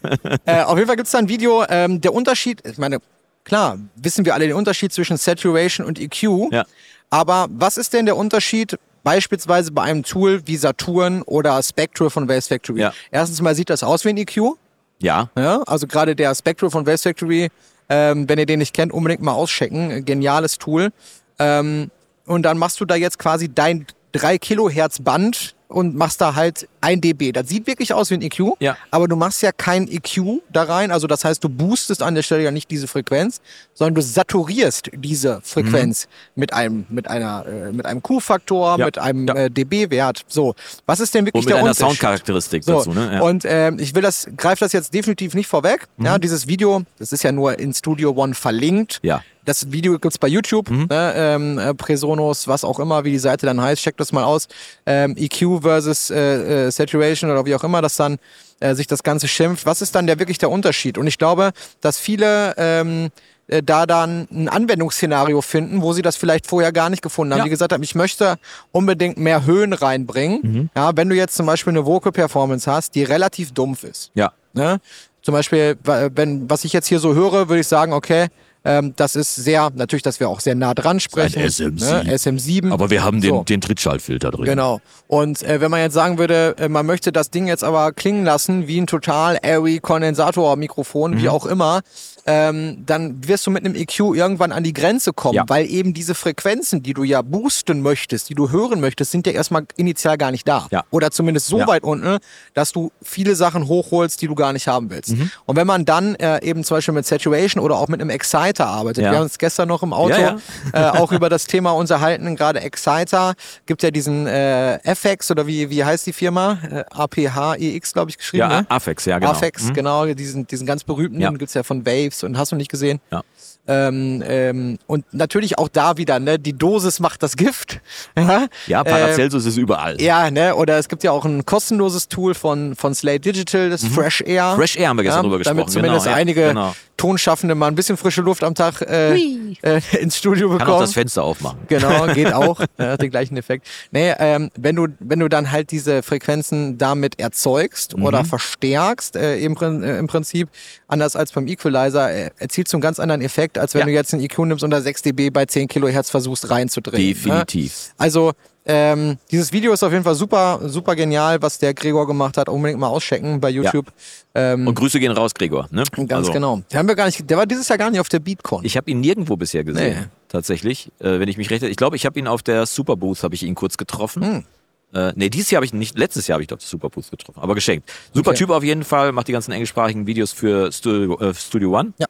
[laughs] Äh, auf jeden Fall gibt es da ein Video. Ähm, der Unterschied, ich meine, klar, wissen wir alle den Unterschied zwischen Saturation und EQ. Ja. Aber was ist denn der Unterschied beispielsweise bei einem Tool wie Saturn oder Spectral von Waves Factory? Ja. Erstens mal sieht das aus wie ein EQ. ja, Ja, also gerade der Spectral von Waves Factory, ähm, wenn ihr den nicht kennt, unbedingt mal auschecken. Geniales Tool. Ähm, und dann machst du da jetzt quasi dein 3 Kilohertz Band und machst da halt 1 dB. Das sieht wirklich aus wie ein EQ, Ja. aber du machst ja kein EQ da rein. Also das heißt, du boostest an der Stelle ja nicht diese Frequenz, sondern du saturierst diese Frequenz mit einem mit einer äh, mit einem Q-Faktor, Mhm. Ja. mit einem Ja. äh, dB-Wert. So, was ist denn wirklich und mit der einer? Soundcharakteristik So, dazu, ne? Ja. und ähm, ich will das, greife das jetzt definitiv nicht vorweg. Ja, Mhm. dieses Video, das ist ja nur in Studio One verlinkt. Ja. Mhm. Das Video gibt's bei YouTube, ne, ähm, äh, Presonos, was auch immer, wie die Seite dann heißt, checkt das mal aus. Ähm, EQ versus äh, äh, Saturation oder wie auch immer das dann äh, sich das Ganze schimpft. Was ist dann der wirklich der Unterschied? Und ich glaube, dass viele ähm, äh, da dann ein Anwendungsszenario finden, wo sie das vielleicht vorher gar nicht gefunden haben. Ja. Die gesagt haben, ich möchte unbedingt mehr Höhen reinbringen. Mhm. Ja, wenn du jetzt zum Beispiel eine Vocal Performance hast, die relativ dumpf ist. ja. Ne? Zum Beispiel, wenn, was ich jetzt hier so höre, würde ich sagen, okay, ähm, das ist sehr, natürlich, dass wir auch sehr nah dran sprechen. Ein SM7. Ne? SM7. Aber wir haben den, So. den Trittschaltfilter drin. Genau. Und äh, wenn man jetzt sagen würde, äh, man möchte das Ding jetzt aber klingen lassen wie ein total airy Kondensatormikrofon, Mhm. wie auch immer, ähm, dann wirst du mit einem EQ irgendwann an die Grenze kommen, Ja. weil eben diese Frequenzen, die du ja boosten möchtest, die du hören möchtest, sind ja erstmal initial gar nicht da. Ja. Oder zumindest so Ja. weit unten, dass du viele Sachen hochholst, die du gar nicht haben willst. Mhm. Und wenn man dann äh, eben zum Beispiel mit Saturation oder auch mit einem Exciter arbeitet, wir haben uns gestern noch im Auto Äh, auch über das Thema unterhalten, gerade Exciter, gibt ja diesen äh, FX oder wie, wie heißt die Firma? Äh, APHEX, glaube ich, geschrieben. Ja, ne? Afex, ja, genau. Afex, Mhm. genau, diesen, diesen ganz berühmten, Ja. ja. gibt's ja von Waves und hast du nicht gesehen. Ja. Ähm, ähm, und natürlich auch da wieder, ne, die Dosis macht das Gift. [laughs] ja, Ja, Ähm, Paracelsus ist überall. ja, ne, oder es gibt ja auch ein kostenloses Tool von, von Slate Digital, das Fresh Air. Mhm. Fresh Air haben wir gestern ja, drüber Damit gesprochen, zumindest genau, ja, einige genau. Tonschaffende mal ein bisschen frische Luft am Tag äh, äh, [laughs] ins Studio bekommen. Kann auch das Fenster aufmachen. Genau, [laughs] geht auch. Ja, hat den gleichen Effekt. Nee, ähm, wenn du, wenn du dann halt diese Frequenzen damit erzeugst Mhm. oder verstärkst, äh, im, äh, im Prinzip, anders als beim Equalizer, äh, erzielst du einen ganz anderen Effekt, als wenn Ja. du jetzt einen EQ nimmst und da 6 dB bei 10 Kilohertz versuchst reinzudrehen. Definitiv. Ne? Also, ähm, dieses Video ist auf jeden Fall super, super genial, was der Gregor gemacht hat. Unbedingt mal auschecken bei YouTube. Ähm, Und Grüße gehen raus, Gregor. Ne? ganz Also, genau. Der haben wir gar nicht, der war dieses Jahr gar nicht auf der Beatcon. Ich habe ihn nirgendwo bisher gesehen, Nee. tatsächlich. Äh, wenn ich mich recht Ich glaube, ich habe ihn auf der Superbooth, habe ich ihn kurz getroffen. Hm. Äh, nee, dieses Jahr habe ich nicht, letztes Jahr habe ich doch Superbooth getroffen, aber geschenkt. Super Okay. Typ auf jeden Fall, macht die ganzen englischsprachigen Videos für Studio, äh, Studio One. Ja.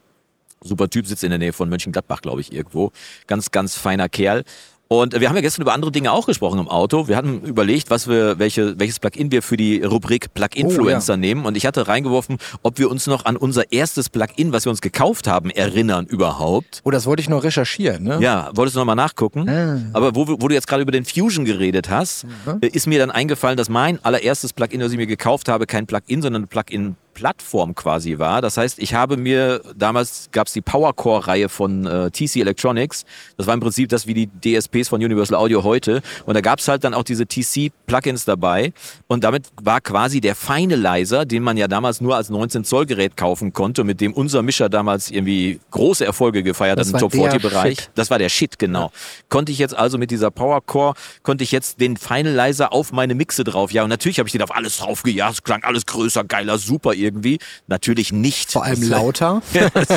Super Typ, sitzt in der Nähe von Mönchengladbach, glaube ich, irgendwo. Ganz, ganz feiner Kerl. Und wir haben ja gestern über andere Dinge auch gesprochen im Auto. Wir hatten überlegt, was wir, welche, welches Plugin wir für die Rubrik Plug-Influencer nehmen. Und ich hatte reingeworfen, ob wir uns noch an unser erstes Plugin, was wir uns gekauft haben, erinnern überhaupt. oh, das wollte ich noch recherchieren, ne? Ja, wolltest du nochmal nachgucken? Ah. Aber wo, wo du jetzt gerade über den Fusion geredet hast, Mhm. äh, ist mir dann eingefallen, dass mein allererstes Plugin, das ich mir gekauft habe, kein Plugin, sondern ein Plugin Plattform quasi war. Das heißt, ich habe mir, damals gab es die Powercore-Reihe von äh, TC Electronics. Das war im Prinzip das wie die DSPs von Universal Audio heute. Und da gab es halt dann auch diese TC-Plugins dabei. Und damit war quasi der Finalizer, den man ja damals nur als 19-Zoll-Gerät kaufen konnte, mit dem unser Mischer damals irgendwie große Erfolge gefeiert Das hat im war Top der 40-Bereich. Shit. Das war der Shit, genau. Konnte ich jetzt also mit dieser Powercore, konnte ich jetzt den Finalizer auf meine Mixe drauf. Ja, und natürlich habe ich den auf alles drauf gejagt. Es klang alles größer, geiler, super irgendwie. Natürlich nicht. Vor allem [laughs] lauter.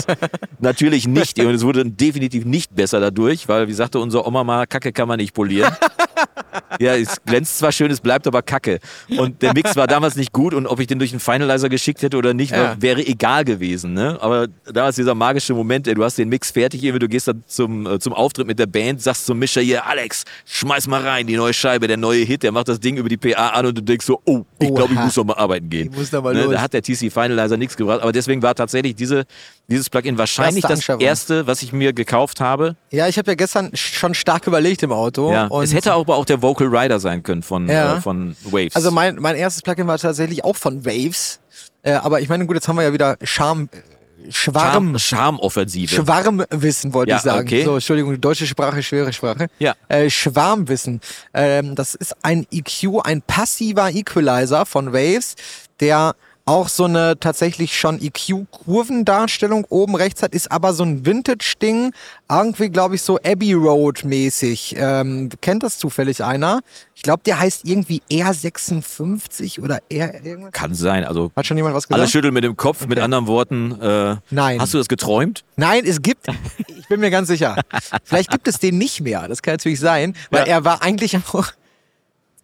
[laughs] Natürlich nicht. Und es wurde definitiv nicht besser dadurch, weil, wie sagte unser Oma mal, Kacke kann man nicht polieren. [laughs] ja, es glänzt zwar schön, es bleibt aber Kacke. Und der Mix war damals nicht gut und ob ich den durch einen Finalizer geschickt hätte oder nicht, Ja. wäre egal gewesen. Ne? Aber damals dieser magische Moment, ey, du hast den Mix fertig, irgendwie, du gehst dann zum, äh, zum Auftritt mit der Band, sagst zum Mischer hier, Alex, schmeiß mal rein, die neue Scheibe, der neue Hit, der macht das Ding über die PA an und du denkst so, oh, ich glaube, ich muss noch mal arbeiten gehen. Ich muss noch mal ne? los. Da hat der TC Finalizer nichts gebracht, aber deswegen war tatsächlich diese, dieses Plugin wahrscheinlich das erste, was ich mir gekauft habe. Ja, ich habe ja gestern schon stark überlegt im Auto. Ja. Und Es hätte aber auch der Vocal Rider sein können von, Ja. äh, von Waves. Also mein, mein erstes Plugin war tatsächlich auch von Waves. Äh, aber ich meine, gut, jetzt haben wir ja wieder Charme, äh, Schwarm, Charme, Charmoffensive. Schwarmwissen, wollte Ja, ich sagen. okay. So, Entschuldigung, deutsche Sprache, schwere Sprache. Ja. Äh, Schwarmwissen. Ähm, das ist ein EQ, ein passiver Equalizer von Waves, der auch so eine tatsächlich schon EQ-Kurvendarstellung oben rechts hat, ist aber so ein Vintage-Ding, irgendwie glaube ich so Abbey Road-mäßig. Ähm, kennt das zufällig einer? Ich glaube, der heißt irgendwie R56 oder R irgendwas. Kann sein. Also Hat schon jemand was gesagt? alle schütteln mit dem Kopf, mit anderen Worten. Äh, Nein. Hast du das geträumt? Nein, es gibt, ich bin mir ganz sicher. Vielleicht gibt es den nicht mehr. Das kann natürlich sein, weil Ja. er war eigentlich auch,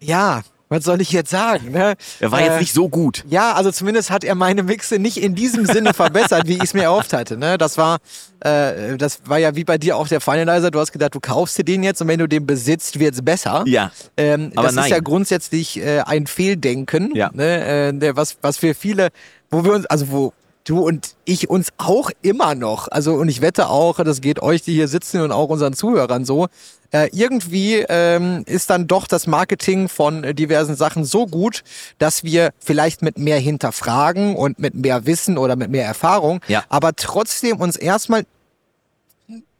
ja, was soll ich jetzt sagen? Ne? Er war Äh, jetzt nicht so gut. Ja, also zumindest hat er meine Mixe nicht in diesem Sinne [laughs] verbessert, wie ich es mir erhofft hatte. Ne? Das war, äh, das war ja wie bei dir auch der Finalizer. Du hast gedacht, du kaufst dir den jetzt und wenn du den besitzt, wird's besser. Ja. Ähm, Aber das nein. ist ja grundsätzlich äh, ein Fehldenken, Ja. ne? äh, der, was, was für viele, wo wir uns, also wo du und ich uns auch immer noch, also und ich wette auch, das geht euch, die hier sitzen und auch unseren Zuhörern so, äh, irgendwie ähm, ist dann doch das Marketing von äh, diversen Sachen so gut, dass wir vielleicht mit mehr hinterfragen und mit mehr Wissen oder mit mehr Erfahrung, Ja. aber trotzdem uns erstmal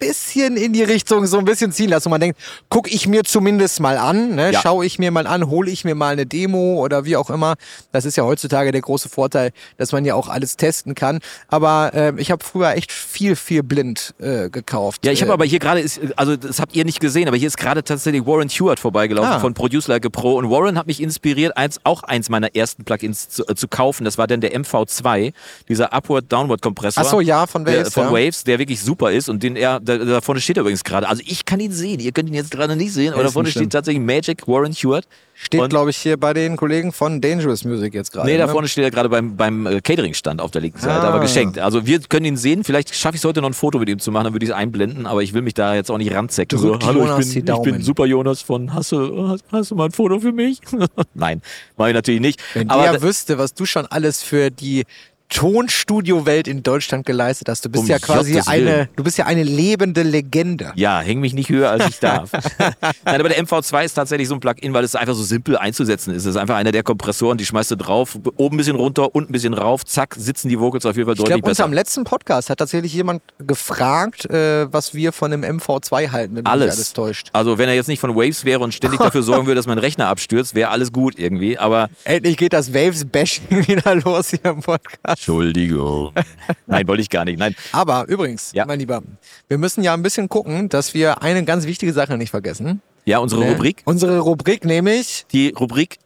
bisschen in die Richtung so ein bisschen ziehen lassen. Und man denkt, guck ich mir zumindest mal an, ne? Ja. schaue ich mir mal an, hole ich mir mal eine Demo oder wie auch immer. Das ist ja heutzutage der große Vorteil, dass man ja auch alles testen kann. Aber ähm, ich habe früher echt viel, viel blind äh, gekauft. Ja, ich habe Äh, aber hier gerade, also das habt ihr nicht gesehen, aber hier ist gerade tatsächlich Warren Hewitt vorbeigelaufen Ah. von Produce Like a Pro und Warren hat mich inspiriert, eins, auch eins meiner ersten Plugins zu, äh, zu kaufen. Das war dann der MV2, dieser Upward-Downward-Kompressor. Ach so, ja, von Der, Waves, von ja. Waves, der wirklich super ist und den er, da, da vorne steht er übrigens gerade. Also ich kann ihn sehen, ihr könnt ihn jetzt gerade nicht sehen, aber da vorne steht tatsächlich Magic Warren Hewitt. Steht, glaube ich, hier bei den Kollegen von Dangerous Music jetzt gerade. Nee, da ne? vorne steht er gerade beim, beim äh, Catering-Stand auf der linken Seite, Ah. aber geschenkt. Also wir können ihn sehen, vielleicht schaffe ich es heute noch ein Foto mit ihm zu machen, dann würde ich es einblenden, aber ich will mich da jetzt auch nicht ranzecken. Drückt hallo, ich bin, ich Daumen." bin Super Jonas von hast du, hast, hast du mal ein Foto für mich? [laughs] Nein, mache ich natürlich nicht. Wenn aber der wüsste, was du schon alles für die Tonstudio-Welt in Deutschland geleistet hast. Du bist Um ja quasi Gottes eine, Willen. du bist ja eine lebende Legende. ja, häng mich nicht höher, als ich darf. [laughs] Nein, aber der MV2 ist tatsächlich so ein Plugin, weil es einfach so simpel einzusetzen ist. Es ist einfach einer der Kompressoren, die schmeißt du drauf, oben ein bisschen runter, unten ein bisschen rauf, zack, sitzen die Vocals auf jeden Fall Ich deutlich glaube, uns besser. am letzten Podcast hat tatsächlich jemand gefragt, äh, was wir von dem MV2 halten, wenn alles. alles täuscht. Also wenn er jetzt nicht von Waves wäre und ständig dafür sorgen würde, dass mein Rechner abstürzt, wäre alles gut irgendwie. Aber Endlich geht das Waves-Bashing [laughs] wieder los hier im Podcast. Entschuldigung. [laughs] Nein, wollte ich gar nicht. Nein. Aber übrigens, Ja. mein Lieber, wir müssen ja ein bisschen gucken, dass wir eine ganz wichtige Sache nicht vergessen. Ja, unsere Ne? Rubrik. Unsere Rubrik nämlich Die Rubrik.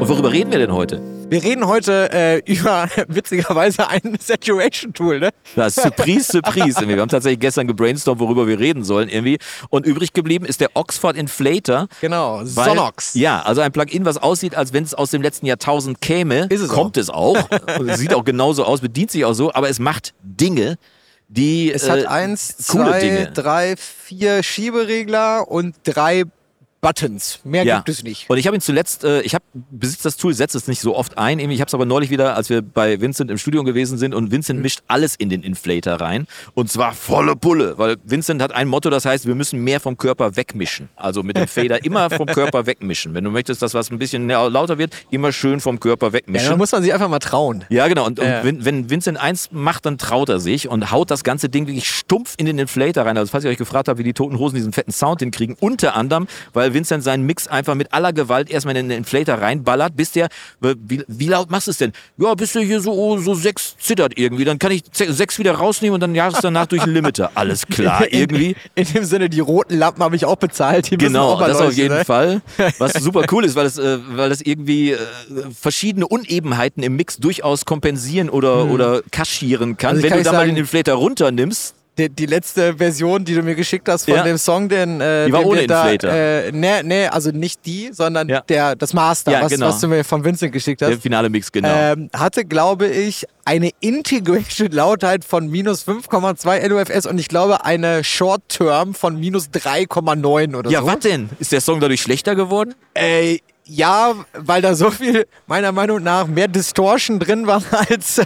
Und worüber reden wir denn heute? Wir reden heute äh, [laughs] über witzigerweise ein Saturation-Tool, ne? Das ist Surprise, Surprise. Wir haben tatsächlich gestern gebrainstormt, worüber wir reden sollen irgendwie. Und übrig geblieben ist der Oxford Inflator. Genau, Weil, Sonox. Ja, also ein Plugin, was aussieht, als wenn es aus dem letzten Jahrtausend käme. Es kommt es auch. Es [laughs] sieht auch genauso aus, bedient sich auch so, aber es macht Dinge, die Es äh, hat eins, zwei, Dinge. drei, vier Schieberegler und drei Buttons. Mehr Ja. gibt es nicht. Und ich habe ihn zuletzt, äh, ich habe besitze das Tool, setze es nicht so oft ein. Ich habe es aber neulich wieder, als wir bei Vincent im Studio gewesen sind und Vincent mischt alles in den Inflator rein und zwar volle Pulle, weil Vincent hat ein Motto, das heißt, wir müssen mehr vom Körper wegmischen. Also mit dem Fader immer vom Körper wegmischen. Wenn du möchtest, dass was ein bisschen lauter wird, immer schön vom Körper Ja, wegmischen. da muss man sich einfach mal trauen. Ja, genau. Und, und Ja. wenn, wenn Vincent eins macht, dann traut er sich und haut das ganze Ding wirklich stumpf in den Inflator rein. Also falls ihr euch gefragt habt, wie die Toten Hosen diesen fetten Sound hinkriegen, unter anderem, weil Vincent seinen Mix einfach mit aller Gewalt erstmal in den Inflator reinballert, bis der, wie, wie laut machst du es denn? Ja, bis der hier so, so sechs zittert irgendwie. Dann kann ich sechs wieder rausnehmen und dann jagst du danach durch den Limiter. Alles klar, [laughs] irgendwie. In, in dem Sinne, die roten Lampen habe ich auch bezahlt. Die Genau, das auf jeden ne? Fall. [laughs] Was super cool ist, weil es, äh, weil es irgendwie äh, verschiedene Unebenheiten im Mix durchaus kompensieren oder, oder kaschieren kann. Also Wenn kann du da mal den Inflator runternimmst, Die, die letzte Version, die du mir geschickt hast von Ja. dem Song, den, äh, Die war den ohne da, Inflator. Äh, nee, nee, also nicht die, sondern Ja. der, das Master, Ja, was, genau. was du mir von Vincent geschickt der hast. finale Mix, genau. Ähm, hatte, glaube ich, eine Integrated [laughs] Lautheit von minus 5,2 LUFS und ich glaube eine Short Term von minus 3,9 oder ja, so. was denn? Ist der Song dadurch schlechter geworden? Äh, ja, weil da so viel, meiner Meinung nach, mehr Distortion drin war [laughs] als.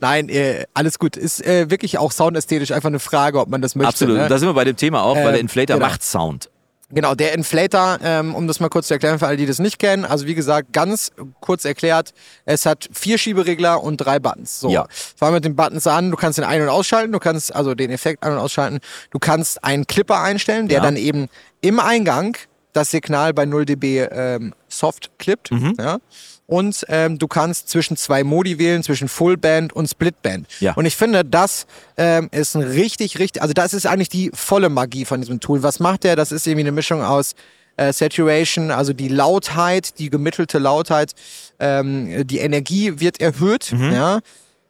Nein, äh, alles gut. Ist äh, wirklich auch soundästhetisch einfach eine Frage, ob man das möchte. Absolut. Ne? Da sind wir bei dem Thema auch, weil Ähm, der Inflator genau. macht Sound. Genau, der Inflator, ähm, um das mal kurz zu erklären für alle, die das nicht kennen. Also wie gesagt, ganz kurz erklärt, es hat vier Schieberegler und drei Buttons. So, Ja. fangen wir mit den Buttons an. Du kannst den ein- und ausschalten, du kannst also den Effekt ein- und ausschalten. Du kannst einen Clipper einstellen, der Ja. dann eben im Eingang das Signal bei 0 dB ähm, soft clippt. Mhm. Ja? Und ähm, du kannst zwischen zwei Modi wählen, zwischen Fullband und Splitband. Ja. Und ich finde, das ähm, ist ein richtig, richtig, also das ist eigentlich die volle Magie von diesem Tool. Was macht der? Das ist irgendwie eine Mischung aus äh, Saturation, also die Lautheit, die gemittelte Lautheit, ähm, die Energie wird erhöht, Mhm. ja.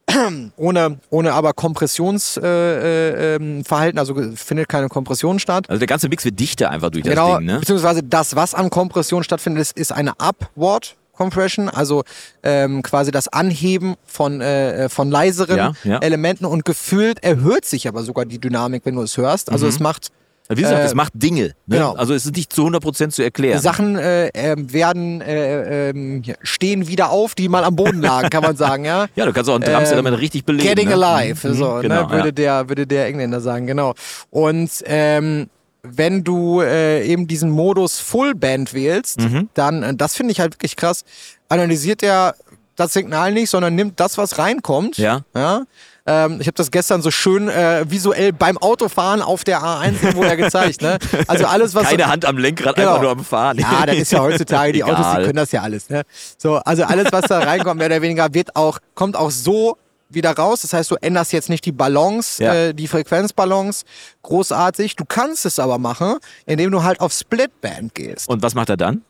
[clears throat] Ohne, ohne aber Kompressionsverhalten, äh, ähm, Verhalten, also findet keine Kompression statt. Also der ganze Mix wird dichter einfach durch das Genau, Ding, ne? beziehungsweise das, was an Kompression stattfindet, ist, ist eine Upward Compression, also ähm, quasi das Anheben von, äh, von leiseren Ja, ja. Elementen und gefühlt erhöht sich aber sogar die Dynamik, wenn du es hörst. Also es macht Wie gesagt, äh, es macht Dinge. Ne? genau. Also es ist nicht zu 100% zu erklären. Sachen äh, ähm, werden äh, ähm, stehen wieder auf, die mal am Boden lagen, kann man sagen, ja. [laughs] ja, du kannst auch ein Drums-Element richtig belegen. Ähm, Getting ne? alive, Mhm, so, genau, ne, würde, ja. der, würde der Engländer sagen, genau. Und ähm, wenn du äh, eben diesen Modus Fullband wählst, Mhm. dann, äh, das finde ich halt wirklich krass, analysiert er das Signal nicht, sondern nimmt das, was reinkommt. Ja. ja? Ähm, ich habe das gestern so schön äh, visuell beim Autofahren auf der A1 irgendwo ja gezeigt. Ne? Also alles, was Keine so, Hand am Lenkrad, Genau. einfach nur am Fahren. ja, das ist ja heutzutage, die Autos, die Egal. können das ja alles. Ne? So, also alles, was da reinkommt, mehr oder weniger, wird auch, kommt auch so wieder raus. Das heißt, du änderst jetzt nicht die Balance, Ja. äh, die Frequenzbalance großartig. Du kannst es aber machen, indem du halt auf Splitband gehst. Und was macht er dann?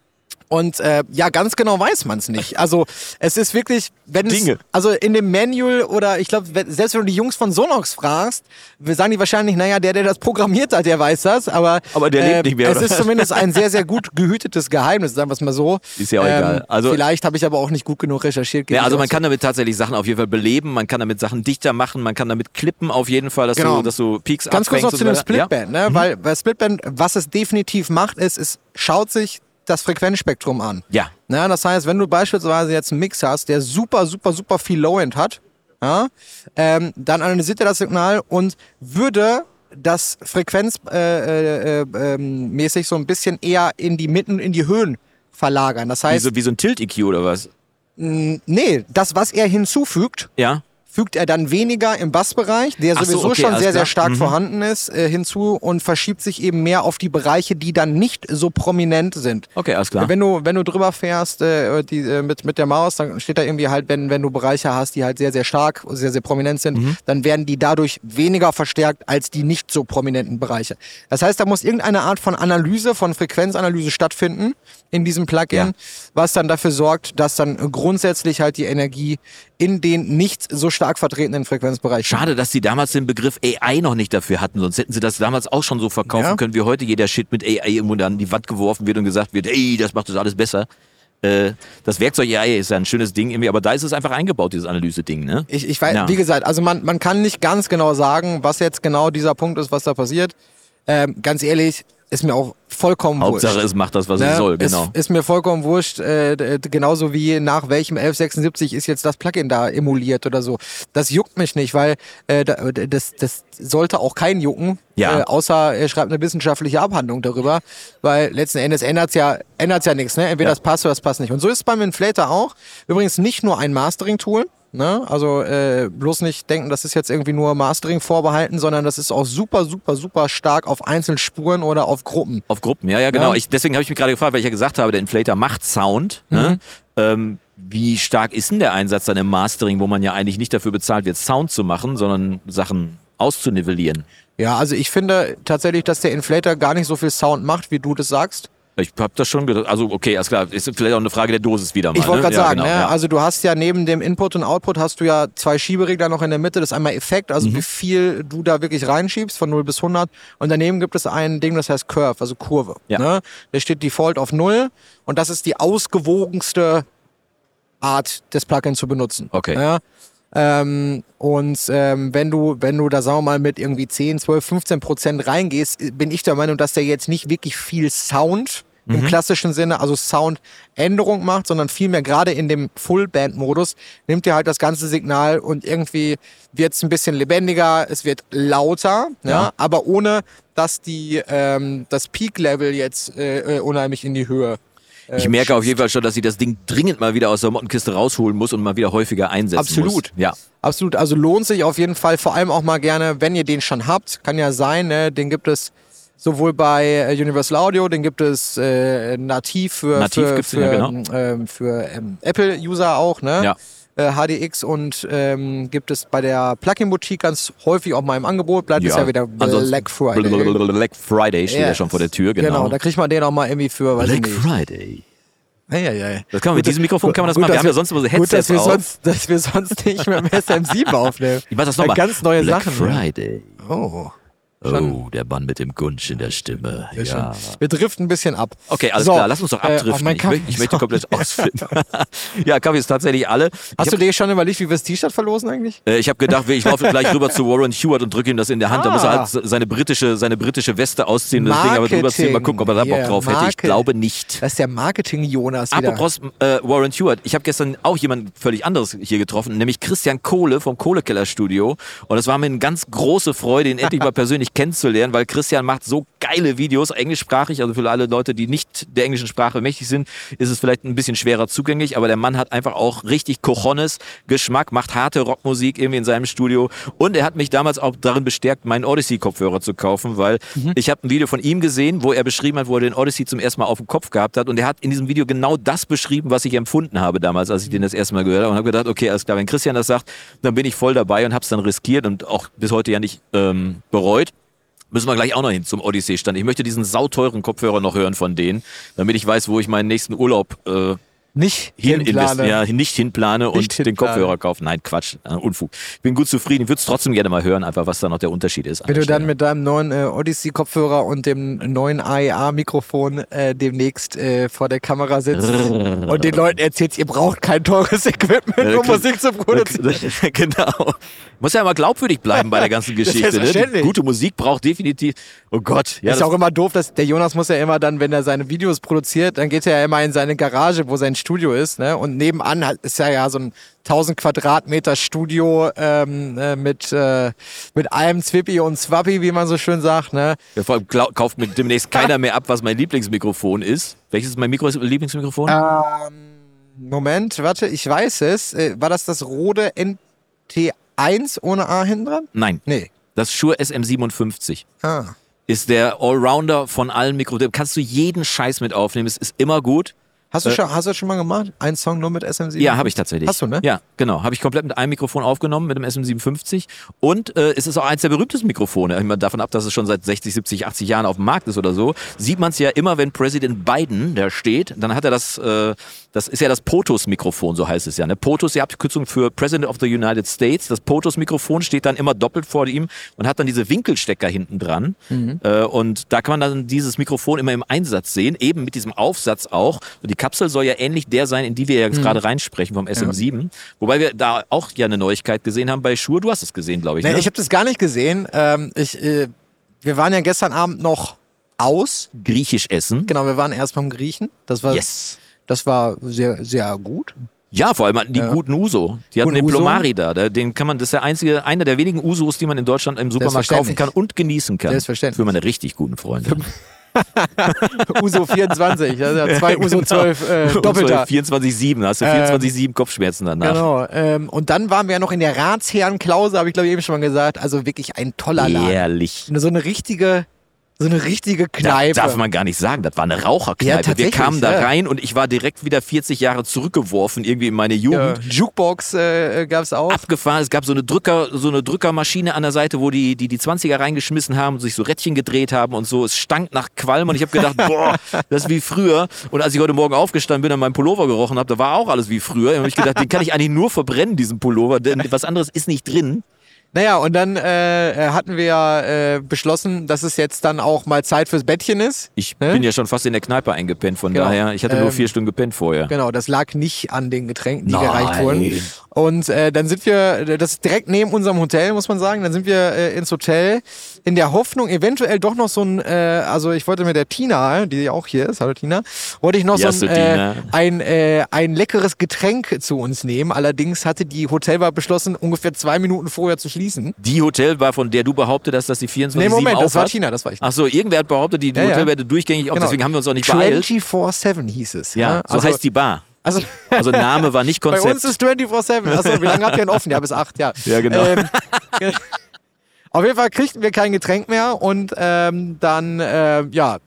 Und äh, ja, ganz genau weiß man es nicht. Also es ist wirklich, wenn es, Dinge. also in dem Manual oder ich glaube, selbst wenn du die Jungs von Sonox fragst, sagen die wahrscheinlich, naja, der, der das programmiert hat, der weiß das, aber, Aber der lebt nicht mehr, Es oder ist zumindest ein sehr, sehr gut gehütetes Geheimnis, sagen wir es mal so. Ähm, Ist ja auch egal. Also- vielleicht habe ich aber auch nicht gut genug recherchiert. Ja, also man kann damit tatsächlich Sachen auf jeden Fall beleben, man kann damit Sachen dichter machen, man kann damit klippen auf jeden Fall, dass, Genau. du, dass du Peaks Ganz kurz noch zu dem. Splitband, ne? weil bei Splitband, was es definitiv macht, ist, es schaut sich das Frequenzspektrum an. Ja. Na, das heißt, wenn du beispielsweise jetzt einen Mix hast, der super, super, super viel Low-End hat, ja, ähm, dann analysiert er das Signal und würde das frequenzmäßig äh, äh, ähm, mäßig so ein bisschen eher in die Mitten, in die Höhen verlagern. Das Wie heißt, so, wie so ein Tilt-EQ oder was? nee, das, was er hinzufügt, Ja. Fügt er dann weniger im Bassbereich, der Ach so, sowieso okay, schon sehr, sehr klar. stark Mhm. vorhanden ist, äh, hinzu und verschiebt sich eben mehr auf die Bereiche, die dann nicht so prominent sind. Okay, alles klar. Wenn du, wenn du drüber fährst äh, die, äh, mit, mit der Maus, dann steht da irgendwie halt, wenn, wenn du Bereiche hast, die halt sehr, sehr stark, sehr, sehr prominent sind, Mhm. dann werden die dadurch weniger verstärkt als die nicht so prominenten Bereiche. Das heißt, da muss irgendeine Art von Analyse, von Frequenzanalyse stattfinden in diesem Plugin, Ja. was dann dafür sorgt, dass dann grundsätzlich halt die Energie in den nicht so stark vertretenen Frequenzbereichen Schade, dass die damals den Begriff AI noch nicht dafür hatten, sonst hätten sie das damals auch schon so verkaufen Ja. können, wie heute jeder Shit mit AI irgendwo an die Wand geworfen wird und gesagt wird, ey, das macht das alles besser. Äh, das Werkzeug AI ist ja ein schönes Ding, irgendwie, aber da ist es einfach eingebaut, dieses Analyse-Ding, ne? Ich, ich weiß, Ja. wie gesagt, also man, man kann nicht ganz genau sagen, was jetzt genau dieser Punkt ist, was da passiert. Ähm, ganz ehrlich, ist mir auch vollkommen Hauptsache, wurscht. es macht das, was Ne? es soll, genau. Ist, ist mir vollkommen wurscht, äh, genauso wie nach welchem 1176 ist jetzt das Plugin da emuliert oder so. Das juckt mich nicht, weil äh, da- das, das sollte auch keinen jucken, Ja. äh, außer er schreibt eine wissenschaftliche Abhandlung darüber, weil letzten Endes ändert ja, ändert's ja nichts. Ne? Entweder Ja. das passt oder das passt nicht. Und so ist es beim Inflator auch. Übrigens nicht nur ein Mastering-Tool, Ne? Also äh, bloß nicht denken, das ist jetzt irgendwie nur Mastering vorbehalten, sondern das ist auch super, super, super stark auf Einzelspuren oder auf Gruppen. Auf Gruppen, ja, ja, genau. Ja. Ich, deswegen habe ich mich gerade gefragt, weil ich ja gesagt habe, der Inflator macht Sound. Mhm. Ne? Ähm, wie stark ist denn der Einsatz dann im Mastering, wo man ja eigentlich nicht dafür bezahlt wird, Sound zu machen, sondern Sachen auszunivellieren? Ja, also ich finde tatsächlich, dass der Inflator gar nicht so viel Sound macht, wie du das sagst. Ich habe das schon gedacht. Also, okay, alles klar. Ist vielleicht auch eine Frage der Dosis wieder mal. Ich wollte ne? gerade ja, sagen, genau, ne? also du hast ja neben dem Input und Output hast du ja zwei Schieberegler noch in der Mitte. Das ist einmal Effekt, Mhm. also wie viel du da wirklich reinschiebst von 0 bis 100. Und daneben gibt es ein Ding, das heißt Curve, also Kurve. Ja. Ne? Der steht Default auf 0 und das ist die ausgewogenste Art des Plugins zu benutzen. Okay. Ja? Ähm, und ähm, wenn du, wenn du da sagen wir mal mit irgendwie 10, 12, 15 Prozent reingehst, bin ich der Meinung, dass der jetzt nicht wirklich viel Sound im klassischen Sinne, also Soundänderung macht, sondern vielmehr gerade in dem Full-Band-Modus nimmt er halt das ganze Signal und irgendwie wird es ein bisschen lebendiger, es wird lauter, ja, Ja. aber ohne, dass die ähm, das Peak-Level jetzt äh, äh, unheimlich in die Höhe äh, Ich merke auf jeden Fall schon, dass ich das Ding dringend mal wieder aus der Mottenkiste rausholen muss und mal wieder häufiger einsetzen Absolut. muss. Ja. Absolut, also lohnt sich auf jeden Fall, vor allem auch mal gerne, wenn ihr den schon habt, kann ja sein, ne? den gibt es sowohl bei äh, Universal Audio, den gibt es äh, nativ für, Nativ für, für, ja, ähm, für ähm, Apple-User auch, ne? Ja. Äh, HDX und ähm, gibt es bei der Plugin Boutique ganz häufig auch mal im Angebot, bleibt es ja wieder Black Friday. Black Friday steht ja Yes. schon vor der Tür, genau. Genau, da kriegt man den auch mal irgendwie für, weiß Black. Friday. Ei, ei, ei. Das kann man mit diesem Mikrofon kann man das gut, machen. Wir haben ja sonst immer so Gut, dass Headsets wir, auf. sonst, dass wir sonst nicht mit dem SM7 aufnehmen. [laughs] Ich mach das nochmal. Ganz neue Black Sachen. ne? Friday. Oh. Oh, der Mann mit dem Gunsch in der Stimme. Sehr Ja. schön. Wir driften ein bisschen ab. Okay, alles So, klar, lass uns doch äh, abdriften. mein ich, möchte, ich möchte komplett [laughs] ausflippen. [laughs] ja, Kaffee ist tatsächlich alle. Hast ich du dir schon überlegt, wie wir das T-Shirt verlosen eigentlich? Äh, Ich habe gedacht, ich laufe [laughs] gleich rüber zu Warren Hewitt und drücke ihm das in der Hand. Da muss er Ah. halt seine britische, seine britische Weste ausziehen und das Ding aber drüber ziehen. Mal gucken, ob er da Bock drauf hätte. Ich glaube nicht. Das ist der Marketing-Jonas wieder. Apropos äh, Warren Hewitt, ich habe gestern auch jemanden völlig anderes hier getroffen, nämlich Christian Kohle vom Kohlekeller Studio. Und es war mir eine ganz große Freude, ihn endlich mal persönlich kennenzulernen, weil Christian macht so geile Videos, englischsprachig. Also für alle Leute, die nicht der englischen Sprache mächtig sind, ist es vielleicht ein bisschen schwerer zugänglich. Aber der Mann hat einfach auch richtig Cojones, Geschmack, macht harte Rockmusik irgendwie in seinem Studio. Und er hat mich damals auch darin bestärkt, meinen Odyssey-Kopfhörer zu kaufen, weil ich habe ein Video von ihm gesehen, wo er beschrieben hat, wo er den Odyssey zum ersten Mal auf dem Kopf gehabt hat. Und er hat in diesem Video genau das beschrieben, was ich empfunden habe damals, als ich den das erste Mal gehört habe. Und habe gedacht, okay, alles klar, wenn Christian das sagt, dann bin ich voll dabei und habe es dann riskiert und auch bis heute ja nicht ähm, bereut. Müssen wir gleich auch noch hin zum Odyssee-Stand. Ich möchte diesen sauteuren Kopfhörer noch hören von denen, damit ich weiß, wo ich meinen nächsten Urlaub äh, Nicht hin hinplane. ja, nicht hinplane und Nicht den hinplane. Kopfhörer kaufen. Nein, Quatsch, äh, Unfug. Ich bin gut zufrieden. Ich würde es trotzdem gerne mal hören, einfach was da noch der Unterschied ist. Wenn du dann mit deinem neuen äh, Odyssey-Kopfhörer und dem neuen AEA-Mikrofon äh, demnächst äh, vor der Kamera sitzt [laughs] und den Leuten erzählst, ihr braucht kein teures Equipment, um. Musik zu produzieren. [laughs] genau. Muss ja immer glaubwürdig bleiben bei der ganzen [laughs] Geschichte. Ne? Gute Musik braucht definitiv. Oh Gott. Ja, ist auch immer doof, dass der Jonas muss ja immer dann, wenn er seine Videos produziert, dann geht er ja immer in seine Garage, wo sein Studio ist, ne? Und nebenan ist ja ja so ein 1000 Quadratmeter Studio ähm, äh, mit äh, mit allem Zwippi und Zwappi, wie man so schön sagt, ne? ja, vor allem kauft mir demnächst keiner mehr ab, was mein Lieblingsmikrofon ist. Welches ist mein Mikro Lieblingsmikrofon? Ähm, Moment, warte, ich weiß es. Äh, war das das Rode NT1 ohne A hinten dran? Nein. Nee. Das Shure SM57 Ah. ist der Allrounder von allen Mikro. Da kannst du jeden Scheiß mit aufnehmen. Es ist immer gut. Hast du, schon, hast du das schon mal gemacht? Ein Song nur mit SM7? Äh, Ja, habe ich tatsächlich. Hast du, ne? Ja, genau. Habe ich komplett mit einem Mikrofon aufgenommen, mit dem SM57. Und äh, es ist auch eins der berühmtesten Mikrofone. Ich meine, davon ab, dass es schon seit 60, 70, 80 Jahren auf dem Markt ist oder so, sieht man es ja immer, wenn Präsident Biden da steht, dann hat er das, äh, das ist ja das POTUS-Mikrofon, so heißt es ja. Ne? POTUS, die Abkürzung für President of the United States. Das POTUS-Mikrofon steht dann immer doppelt vor ihm und hat dann diese Winkelstecker hinten dran. Mhm. Äh, und da kann man dann dieses Mikrofon immer im Einsatz sehen, eben mit diesem Aufsatz auch. Und die Kapsel soll ja ähnlich der sein, in die wir Mhm. jetzt gerade reinsprechen vom SM7. Wobei wir da auch ja eine Neuigkeit gesehen haben bei Shure. Du hast es gesehen, glaube ich. Nee, ne? ich habe das gar nicht gesehen. Ähm, ich, äh, wir waren ja gestern Abend noch aus. griechisch essen. Genau, wir waren erst beim Griechen. Das war, Yes. das war sehr, sehr gut. Ja, vor allem hatten die Ja. guten Uso. Die hatten Guten den. Plomari da. Den kann man, das ist der einzige, einer der wenigen Usos, die man in Deutschland im Supermarkt kaufen kann und genießen kann. Selbstverständlich. Für meine richtig guten Freunde. Uso 24, das ist ja zwei [laughs] Uso 12 äh, doppelter. 24-7, hast du 24-7 Kopfschmerzen danach. Genau. Ähm, und dann waren wir ja noch in der Ratsherrenklause, habe ich glaube ich eben schon mal gesagt. Also wirklich ein toller Laden. Ehrlich. So eine richtige, so eine richtige Kneipe. darf man gar nicht sagen, das war eine Ja, Raucherkneipe. wir tatsächlich, kamen da ja. rein und ich war direkt wieder 40 Jahre zurückgeworfen, irgendwie in meine ja, Jugend. Jukebox äh, gab es auch. Abgefahren, es gab so eine Drücker, so eine Drückermaschine an der Seite, wo die die, die 20er reingeschmissen haben und sich so Rädchen gedreht haben und so. Es stank nach Qualm und ich habe gedacht, [laughs] boah, das ist wie früher. Und als ich heute Morgen aufgestanden bin und meinen Pullover gerochen habe, da war auch alles wie früher. Da habe ich gedacht, den kann ich eigentlich nur verbrennen, diesen Pullover, denn was anderes ist nicht drin. Naja, und dann äh, hatten wir ja äh, beschlossen, dass es jetzt dann auch mal Zeit fürs Bettchen ist. Ich Ne? bin ja schon fast in der Kneipe eingepennt, von Genau. daher, ich hatte nur Ähm, vier Stunden gepennt vorher. Genau, das lag nicht an den Getränken, die Nein. gereicht wurden. Und äh, dann sind wir, das ist direkt neben unserem Hotel, muss man sagen, dann sind wir äh, ins Hotel in der Hoffnung, eventuell doch noch so ein, äh, also ich wollte mit der Tina, die ja auch hier ist, hallo Tina, wollte ich noch Ja, so ein, äh, Tina. ein, äh, ein leckeres Getränk zu uns nehmen. Allerdings hatte die Hotelbar beschlossen, ungefähr zwei Minuten vorher zu schließen. Die Hotelbar, von der du behauptet hast, dass die 24 Nee, Moment, das war. Tina, das war ich. Ach so, irgendwer hat behauptet, die, Ja, ja. Hotelbar hätte durchgängig auf, Genau. deswegen haben wir uns auch nicht beeilt. 24-7 hieß es. Ja, so also, heißt die Bar. Also, Also Name war nicht Bei Konzept. uns ist 24-7. Achso, wie lange habt ihr denn offen? Ja, bis 8, ja. Ja, genau. Ähm, [laughs] auf jeden Fall kriegten wir kein Getränk mehr und ähm, dann, äh, ja,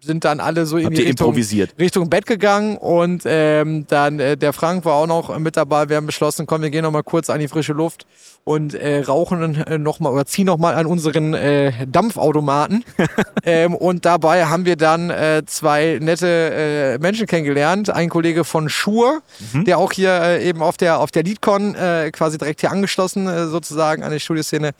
sind dann alle so ihr Richtung, improvisiert? Richtung Bett gegangen und ähm, dann äh, der Frank war auch noch mit dabei. Wir haben beschlossen, komm, wir gehen noch mal kurz an die frische Luft und äh, rauchen äh, noch mal oder ziehen noch mal an unseren äh, Dampfautomaten. [laughs] ähm, und dabei haben wir dann äh, zwei nette äh, Menschen kennengelernt. Ein Kollege von Schur, Mhm. der auch hier äh, eben auf der auf der Leadcon äh, quasi direkt hier angeschlossen äh, sozusagen an die Studioszene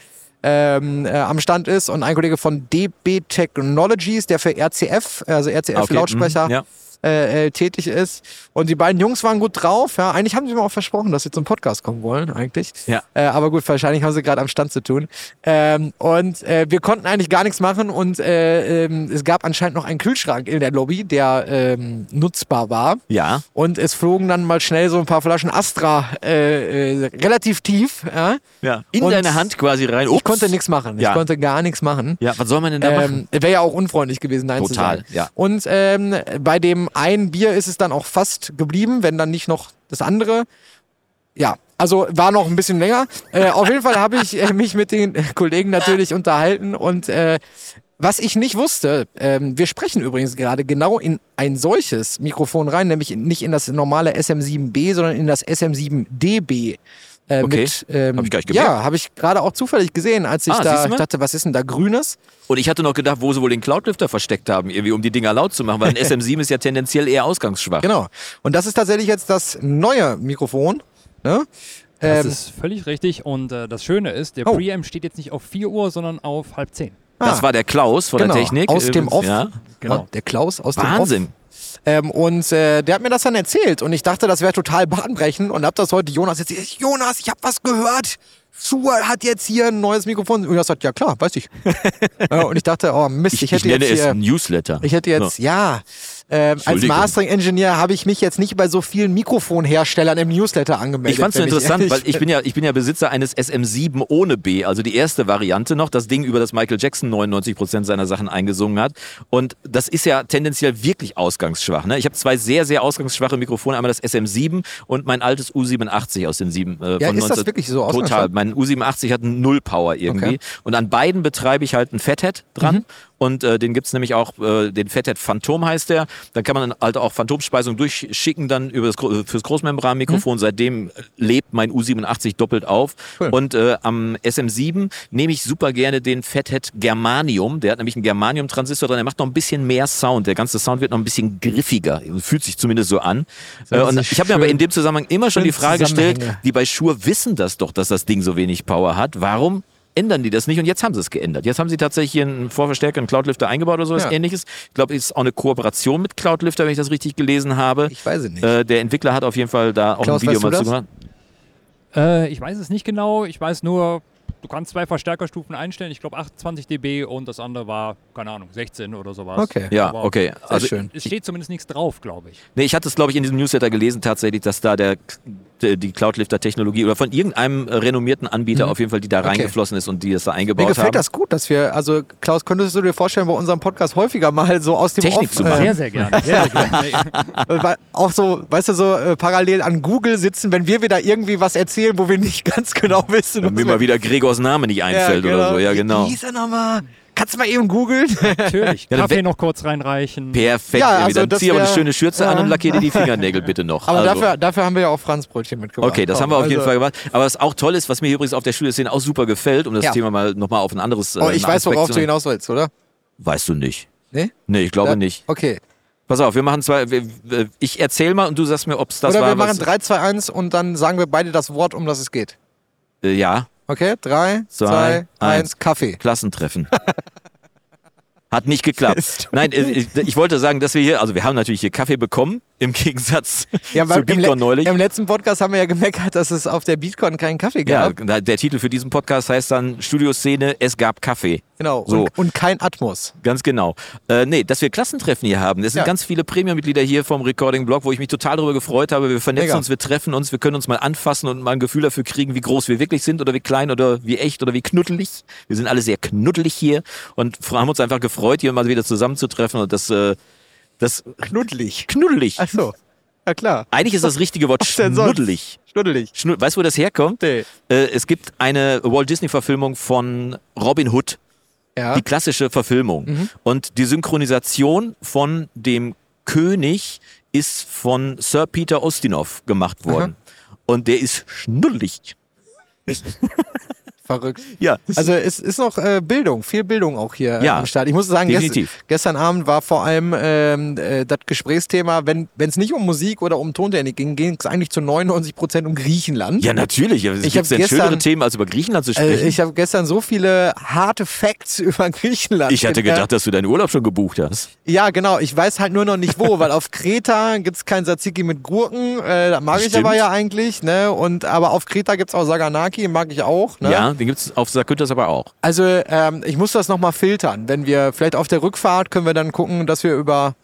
ähm, äh, am Stand ist. Und ein Kollege von DB Technologies, der für RCF, also RCF Okay, Lautsprecher, mhm, ja. Äh, äh, tätig ist. Und die beiden Jungs waren gut drauf. Ja, eigentlich haben sie mir auch versprochen, dass sie zum Podcast kommen wollen, eigentlich. Ja. Äh, aber gut, wahrscheinlich haben sie gerade am Stand zu tun. Ähm, und äh, wir konnten eigentlich gar nichts machen und äh, ähm, es gab anscheinend noch einen Kühlschrank in der Lobby, der ähm, nutzbar war. Ja. Und es flogen dann mal schnell so ein paar Flaschen Astra äh, äh, relativ tief. Ja? ja. In Und deine Hand quasi rein. Ich Ups. konnte nichts machen. Ja. Ich konnte gar nichts machen. Ja, was soll man denn da machen? Ähm, Wäre ja auch unfreundlich gewesen, nein zu Total, sagen. ja. Und ähm, bei dem einen Bier ist es dann auch fast geblieben, wenn dann nicht noch das andere. Ja, also war noch ein bisschen länger. Äh, auf jeden Fall habe ich äh, mich mit den Kollegen natürlich unterhalten und äh, was ich nicht wusste, ähm, wir sprechen übrigens gerade genau in ein solches Mikrofon rein, nämlich nicht in das normale SM7B, sondern in das SM7DB. Äh, Okay. mit, ähm, Hab ich gar nicht gemerkt. Ja, habe ich gerade auch zufällig gesehen, als ich Ah, da dachte, was ist denn da Grünes? Und ich hatte noch gedacht, wo sie wohl den Cloudlifter versteckt haben, irgendwie, um die Dinger laut zu machen, weil ein [laughs] SM7 ist ja tendenziell eher ausgangsschwach. Genau. Und das ist tatsächlich jetzt das neue Mikrofon. Ne? Das Ähm, ist völlig richtig. Und äh, das Schöne ist, der Oh. Preamp steht jetzt nicht auf 4 Uhr, sondern auf halb 10. Das ah, war der Klaus von genau, der Technik. Aus dem Off. Ja. Genau. Der Klaus aus dem Wahnsinn. Off. Ähm, und äh, der hat mir das dann erzählt und ich dachte, das wäre total bahnbrechend und hab das heute Jonas jetzt Jonas, ich habe was gehört. Schuhe hat jetzt hier ein neues Mikrofon. Und Jonas sagt, ja klar, weiß ich. [laughs] und ich dachte, oh Mist, ich, Ich, ich, hätte nenne jetzt es hier, Newsletter. ich hätte jetzt, ja, ähm, als. Mastering-Engineer habe ich mich jetzt nicht bei so vielen Mikrofonherstellern im Newsletter angemeldet. Ich fand es interessant, weil ich bin ja, ich bin ja Besitzer eines SM7 ohne B, also die erste Variante noch, das Ding, über das Michael Jackson 99 Prozent seiner Sachen eingesungen hat. Und das ist ja tendenziell wirklich ausgangsschwach. Ne? Ich habe zwei sehr, sehr ausgangsschwache Mikrofone, einmal das SM7 und mein altes U87 aus den sieben. Äh, Ja, von ist das 19 wirklich so Total. Mein U87 hat null Power irgendwie. Okay. Und an beiden betreibe ich halt ein Fathead dran. Mhm. Und äh, den gibt's nämlich auch, äh, den Fathead Phantom heißt der. Dann kann man halt auch Phantomspeisung durchschicken dann über das, Gro- fürs Großmembranmikrofon. Seitdem lebt mein U87 doppelt auf. Mhm. Cool. Und äh, am SM7 nehme ich super gerne den Fathead Germanium. Der hat nämlich einen Germanium-Transistor dran. Der macht noch ein bisschen mehr Sound. Der ganze Sound wird noch ein bisschen griffiger. Fühlt sich zumindest so an. Äh, und ich habe mir aber in dem Zusammenhang immer schon die Frage gestellt, die bei Shure wissen das doch, dass das Ding so wenig Power hat. Warum ändern die das nicht? Und jetzt haben sie es geändert. Jetzt haben sie tatsächlich hier einen Vorverstärker, einen Cloudlifter eingebaut oder sowas Ja. ähnliches. Ich glaube, es ist auch eine Kooperation mit Cloudlifter, wenn ich das richtig gelesen habe. Ich weiß es nicht. Äh, der Entwickler hat auf jeden Fall da auch Klaus, ein Video mal das? zugemacht. Äh, ich weiß es nicht genau. Ich weiß nur, du kannst zwei Verstärkerstufen einstellen. Ich glaube 28 dB und das andere war, keine Ahnung, 16 oder sowas. Okay. Ja, Aber okay. Also, schön. Es steht zumindest nichts drauf, glaube ich. nee, ich hatte es, glaube ich, in diesem Newsletter gelesen tatsächlich, dass da der die Cloudlifter-Technologie oder von irgendeinem äh, renommierten Anbieter auf jeden Fall, die da Mhm. Okay. reingeflossen ist und die das da Mir eingebaut gefällt haben. das gut, dass wir, also Klaus, könntest du dir vorstellen, bei unserem Podcast häufiger mal so aus dem Technik Off, zu machen. Sehr, sehr gerne. Sehr, sehr gerne. [laughs] Äh, weil auch so, weißt du, so äh, parallel an Google sitzen, wenn wir wieder irgendwie was erzählen, wo wir nicht [laughs] ganz genau wissen. Wenn mir wir- mal wieder Gregors Name nicht einfällt oder so. Ja, genau. Wie hieß er nochmal? Kannst du mal eben googeln? Natürlich. [laughs] Ja, Kaffee noch kurz reinreichen. Perfekt. Ja, also dann das zieh aber eine schöne Schürze ja. an und lackier dir die [laughs] Fingernägel bitte noch. Aber Also- dafür, dafür haben wir ja auch Franzbrötchen mitgebracht. Okay, das haben wir auf jeden also- Fall gemacht. Aber was auch toll ist, was mir hier übrigens auf der Studioszene auch super gefällt, um das Ja. Thema mal nochmal auf ein anderes äh, Oh, ich weiß, worauf du hinaus willst, oder? Weißt du nicht. Nee? Nee, ich glaube Ja, nicht. Okay. Pass auf, wir machen zwei. Wir, ich erzähl mal und du sagst mir, ob es das oder war. wir machen was, 3, 2, 1 und dann sagen wir beide das Wort, um das es geht. äh, ja, Okay? 3, Zwei, 2, eins. 1, Kaffee. Klassentreffen. [laughs] Hat nicht geklappt. Nein, äh, ich, ich wollte sagen, dass wir hier, also wir haben natürlich hier Kaffee bekommen, im Gegensatz Ja, zu Le neulich. im letzten Podcast haben wir ja gemeckert, dass es auf der Beatcon keinen Kaffee Ja, gab. der Titel für diesen Podcast heißt dann Studioszene, es gab Kaffee. Genau. So. Und, und kein Atmos. Ganz genau. Äh, nee, dass wir Klassentreffen hier haben. Es sind Ja. ganz viele Premium-Mitglieder hier vom Recording-Blog, wo ich mich total darüber gefreut habe. Wir vernetzen Mega. uns, wir treffen uns, wir können uns mal anfassen und mal ein Gefühl dafür kriegen, wie groß wir wirklich sind oder wie klein oder wie echt oder wie knuddelig. Wir sind alle sehr knuddelig hier und haben uns einfach gefreut, hier mal wieder zusammenzutreffen und das, äh, das Knuddelig. knuddelig. Ach so. Ja klar. Eigentlich ist das richtige Wort schnuddelig. Schnuddelig. Schnu weißt du, wo das herkommt? Nee. Äh, es gibt eine Walt Disney-Verfilmung von Robin Hood. Ja. die klassische Verfilmung. Mhm. Und die Synchronisation von dem König ist von Sir Peter Ustinov gemacht worden. Und der ist schnuddelig. [laughs] Verrückt. Ja, Also es ist noch äh, Bildung, viel Bildung auch hier Ja, äh, am Start. Ich muss sagen, gest gestern Abend war vor allem ähm, äh, das Gesprächsthema, wenn es nicht um Musik oder um Tontechnik ging, ging es eigentlich zu 99 Prozent um Griechenland. ja natürlich. Es Ich gibt denn gestern- schönere Themen, als über Griechenland zu Äh, sprechen. ich habe gestern so viele harte Facts [laughs] über Griechenland. ich hatte gelernt. gedacht, dass du deinen Urlaub schon gebucht hast. Ja, genau. Ich weiß halt nur noch nicht wo, weil auf Kreta gibt's kein Tzatziki mit Gurken. Äh, das mag ich Stimmt. aber ja eigentlich. Ne? Und, aber auf Kreta gibt's auch Saganaki, mag ich auch. Ne? Ja, den gibt's auf Sakynthos aber auch. Also ähm, ich muss das nochmal filtern. Wenn wir vielleicht auf der Rückfahrt können wir dann gucken, dass wir über,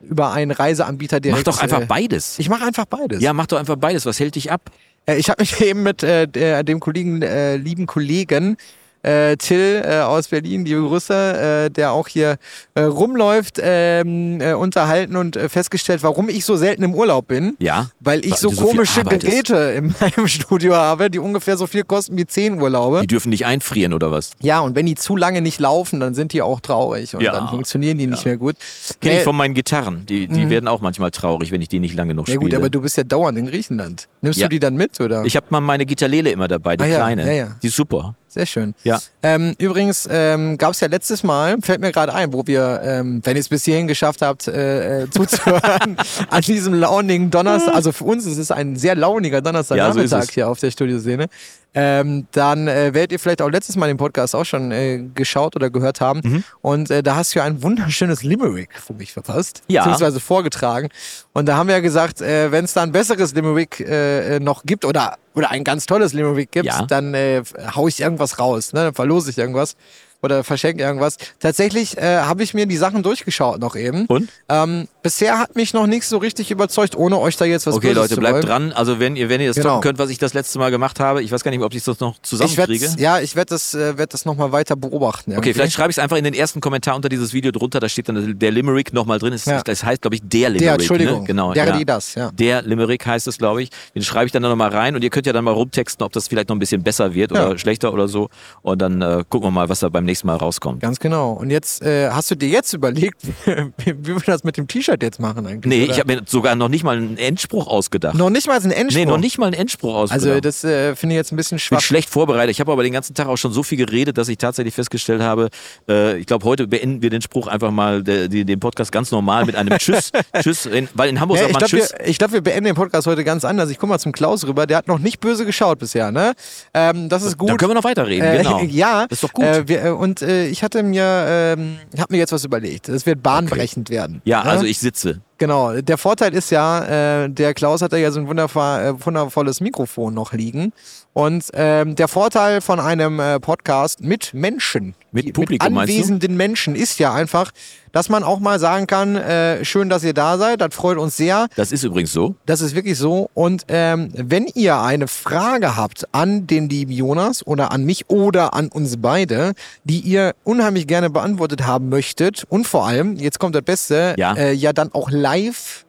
über einen Reiseanbieter Mach direkt... doch einfach äh, beides. Ich mache einfach beides. Ja, mach doch einfach beides. Was hält dich ab? Äh, ich habe mich [laughs] eben mit äh, dem Kollegen, äh, lieben Kollegen äh, Till äh, aus Berlin, liebe Grüße, äh, der auch hier äh, rumläuft, ähm, äh, unterhalten und äh, festgestellt, warum ich so selten im Urlaub bin. Ja. Weil ich so so komische. Geräte in [laughs] meinem Studio habe, die ungefähr so viel kosten wie zehn Urlaube. Die dürfen nicht einfrieren oder was? Ja, und wenn die zu lange nicht laufen, dann sind die auch traurig und Ja. dann funktionieren die nicht mehr gut. Kenne ich von meinen Gitarren. Die, die werden auch manchmal traurig, wenn ich die nicht lange genug ja spiele. gut, aber du bist ja dauernd in Griechenland. Nimmst Ja. du die dann mit, oder? Ich habe mal meine Gitarrele immer dabei, die Ah ja, kleine. ja, ja. Die ist super. Sehr schön. Ja. Ähm, übrigens ähm, gab es ja letztes Mal, fällt mir gerade ein, wo wir, ähm, wenn ihr es bis hierhin geschafft habt, äh, äh, zuzuhören, [laughs] an diesem launigen Donnerstag, also für uns ist es ein sehr launiger Ja, so Donnerstagnachmittag ist es. hier auf der Studioszene, ähm, dann äh, werdet ihr vielleicht auch letztes Mal den Podcast auch schon äh, geschaut oder gehört haben. Mhm. Und äh, da hast du ja ein wunderschönes Limerick für mich verfasst, Ja. beziehungsweise vorgetragen. Und da haben wir ja gesagt, äh, wenn es da ein besseres Limerick äh, äh, noch gibt oder, oder ein ganz tolles Limerick gibt, Ja. dann äh, hau ich irgendwas raus, ne? dann verlose ich irgendwas oder verschenke irgendwas. Tatsächlich äh, habe ich mir die Sachen durchgeschaut noch eben. Und? Ähm, bisher hat mich noch nichts so richtig überzeugt, ohne euch da jetzt was Okay, Böses Leute, zu bleibt wollen. dran. Also wenn ihr, wenn ihr das Genau. toppen könnt, was ich das letzte Mal gemacht habe, ich weiß gar nicht, ob ich das noch zusammenkriege. ja, ich werde das, äh, werd das nochmal weiter beobachten. Okay, irgendwie. vielleicht schreibe ich es einfach in den ersten Kommentar unter dieses Video drunter, da steht dann der Limerick nochmal drin. Es, Ja. Das heißt, glaube ich, der Limerick. Der, Entschuldigung. Ne? Genau. Der, ja. die, das, ja. Der Limerick heißt es, glaube ich. Den schreibe ich dann nochmal rein und ihr könnt ja dann mal rumtexten, ob das vielleicht noch ein bisschen besser wird Ja. oder schlechter oder so. Und dann äh, gucken wir mal, was da beim nächsten Mal rauskommt. Ganz genau. Und jetzt äh, hast du dir jetzt überlegt, [laughs] wie, wir das mit dem T-Shirt jetzt machen eigentlich? Nee, oder? ich habe mir sogar noch nicht mal einen Endspruch ausgedacht. noch nicht mal ein Endspruch. nee, noch nicht mal einen Endspruch ausgedacht. Also das äh, finde ich jetzt ein bisschen Ich bin schwach. schlecht vorbereitet. Ich habe aber den ganzen Tag auch schon so viel geredet, dass ich tatsächlich festgestellt habe, äh, ich glaube, heute beenden wir den Spruch einfach mal, der, die, den Podcast ganz normal mit einem Tschüss. [laughs] Tschüss, in, weil in Hamburg Ja, sagt man glaube, Tschüss. wir, ich glaub, wir beenden den Podcast heute ganz anders. Ich gucke mal zum Klaus rüber. Der hat noch nicht böse geschaut bisher, ne? Ähm, das ist gut. Dann können wir noch weiterreden, Äh, genau. [laughs] Ja, Das ist doch gut. Äh, wir, äh, und äh, ich hatte mir, ähm, ich habe mir jetzt was überlegt. Das wird bahnbrechend werden. Ja, ne? also ich sitze. Genau, der Vorteil ist ja, äh, der Klaus hat ja so ein wundervoll, äh, wundervolles Mikrofon noch liegen. Und ähm, der Vorteil von einem äh, Podcast mit Menschen, Mit Publikum, mit anwesenden Menschen, ist ja einfach, dass man auch mal sagen kann, äh, schön, dass ihr da seid, das freut uns sehr. Das ist übrigens so. Das ist wirklich so. Und ähm, wenn ihr eine Frage habt an den lieben Jonas oder an mich oder an uns beide, die ihr unheimlich gerne beantwortet haben möchtet und vor allem, jetzt kommt das Beste, Ja. äh, ja dann auch live Life.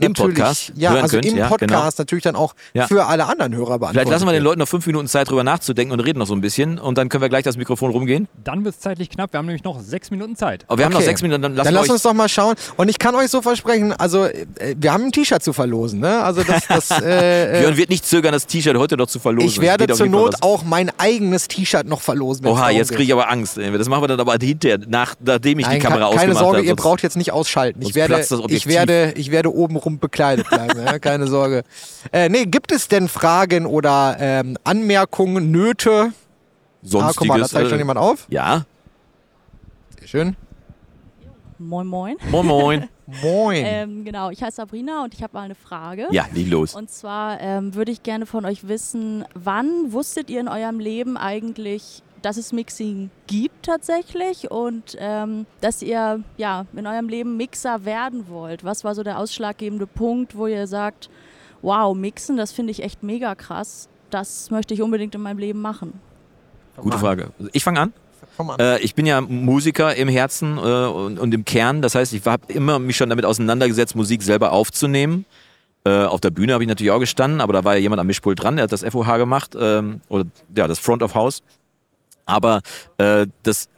Im Podcast ja, hören also könnt, im ja, Podcast natürlich dann auch Ja. für alle anderen Hörer beantwortet. Vielleicht lassen wir den. Leuten noch fünf Minuten Zeit, drüber nachzudenken und reden noch so ein bisschen. Und dann können wir gleich das Mikrofon rumgehen. Dann wird es zeitlich knapp. Wir haben nämlich noch sechs Minuten Zeit. Aber wir haben noch Okay. sechs Minuten, dann lassen Dann wir lasst uns doch mal schauen. Und ich kann euch so versprechen, also äh, wir haben ein T-Shirt zu verlosen, ne? Also das, [laughs] das äh, äh, Björn wird nicht zögern, das T-Shirt heute noch zu verlosen. ich werde zur Not was. auch mein eigenes T-Shirt noch verlosen. Oha, jetzt kriege ich aber Angst. Das machen wir dann aber hinterher, nach, nachdem ich Nein, die Kamera ke- keine ausgemacht Sorge, habe. ihr braucht jetzt nicht ausschalten. Ich werde, ich werde, ich werde oben rum bekleidet bleiben. ja, keine Sorge. Äh, nee, gibt es denn Fragen oder ähm, Anmerkungen, Nöte? Ah, Sonstiges. guck mal, da zeigt äh, schon jemand auf. Ja, Sehr schön. Moin, moin. moin moin. [laughs] Moin. Ähm, genau, ich heiße Sabrina und ich habe mal eine Frage. ja, leg los. Und zwar ähm, würde ich gerne von euch wissen, wann wusstet ihr in eurem Leben eigentlich, dass es Mixing gibt tatsächlich und ähm, dass ihr ja in eurem Leben Mixer werden wollt? Was war so der ausschlaggebende Punkt, wo ihr sagt, wow, Mixen, das finde ich echt mega krass. Das möchte ich unbedingt in meinem Leben machen. Gute Frage. Ich fange an. Äh, ich bin ja Musiker im Herzen äh, und, und im Kern. Das heißt, ich habe immer mich schon damit auseinandergesetzt, Musik selber aufzunehmen. Äh, auf der Bühne habe ich natürlich auch gestanden, aber da war ja jemand am Mischpult dran, der hat das FOH gemacht, ähm, oder ja, das Front of House. Aber äh, das,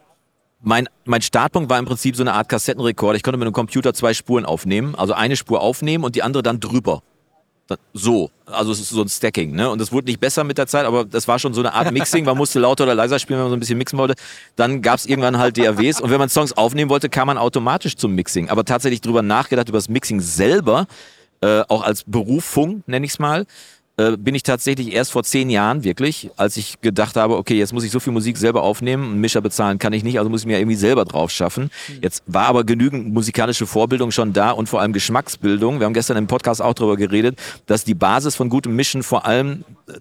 mein, mein Startpunkt war im Prinzip so eine Art Kassettenrekord. Ich konnte mit einem Computer zwei Spuren aufnehmen, also eine Spur aufnehmen und die andere dann drüber. So, also es ist so ein Stacking, ne? Und das wurde nicht besser mit der Zeit, aber das war schon so eine Art Mixing. Man musste lauter oder leiser spielen, wenn man so ein bisschen mixen wollte. Dann gab es irgendwann halt DAWs und wenn man Songs aufnehmen wollte, kam man automatisch zum Mixing. Aber tatsächlich drüber nachgedacht, über das Mixing selber, äh, auch als Berufung, nenne ich es mal, äh, bin ich tatsächlich erst vor zehn Jahren wirklich, als ich gedacht habe, okay, jetzt muss ich so viel Musik selber aufnehmen, einen Mischer bezahlen kann ich nicht, also muss ich mir irgendwie selber drauf schaffen. Jetzt war aber genügend musikalische Vorbildung schon da und vor allem Geschmacksbildung. Wir haben gestern im Podcast auch darüber geredet, dass die Basis von gutem Mischen vor allem äh,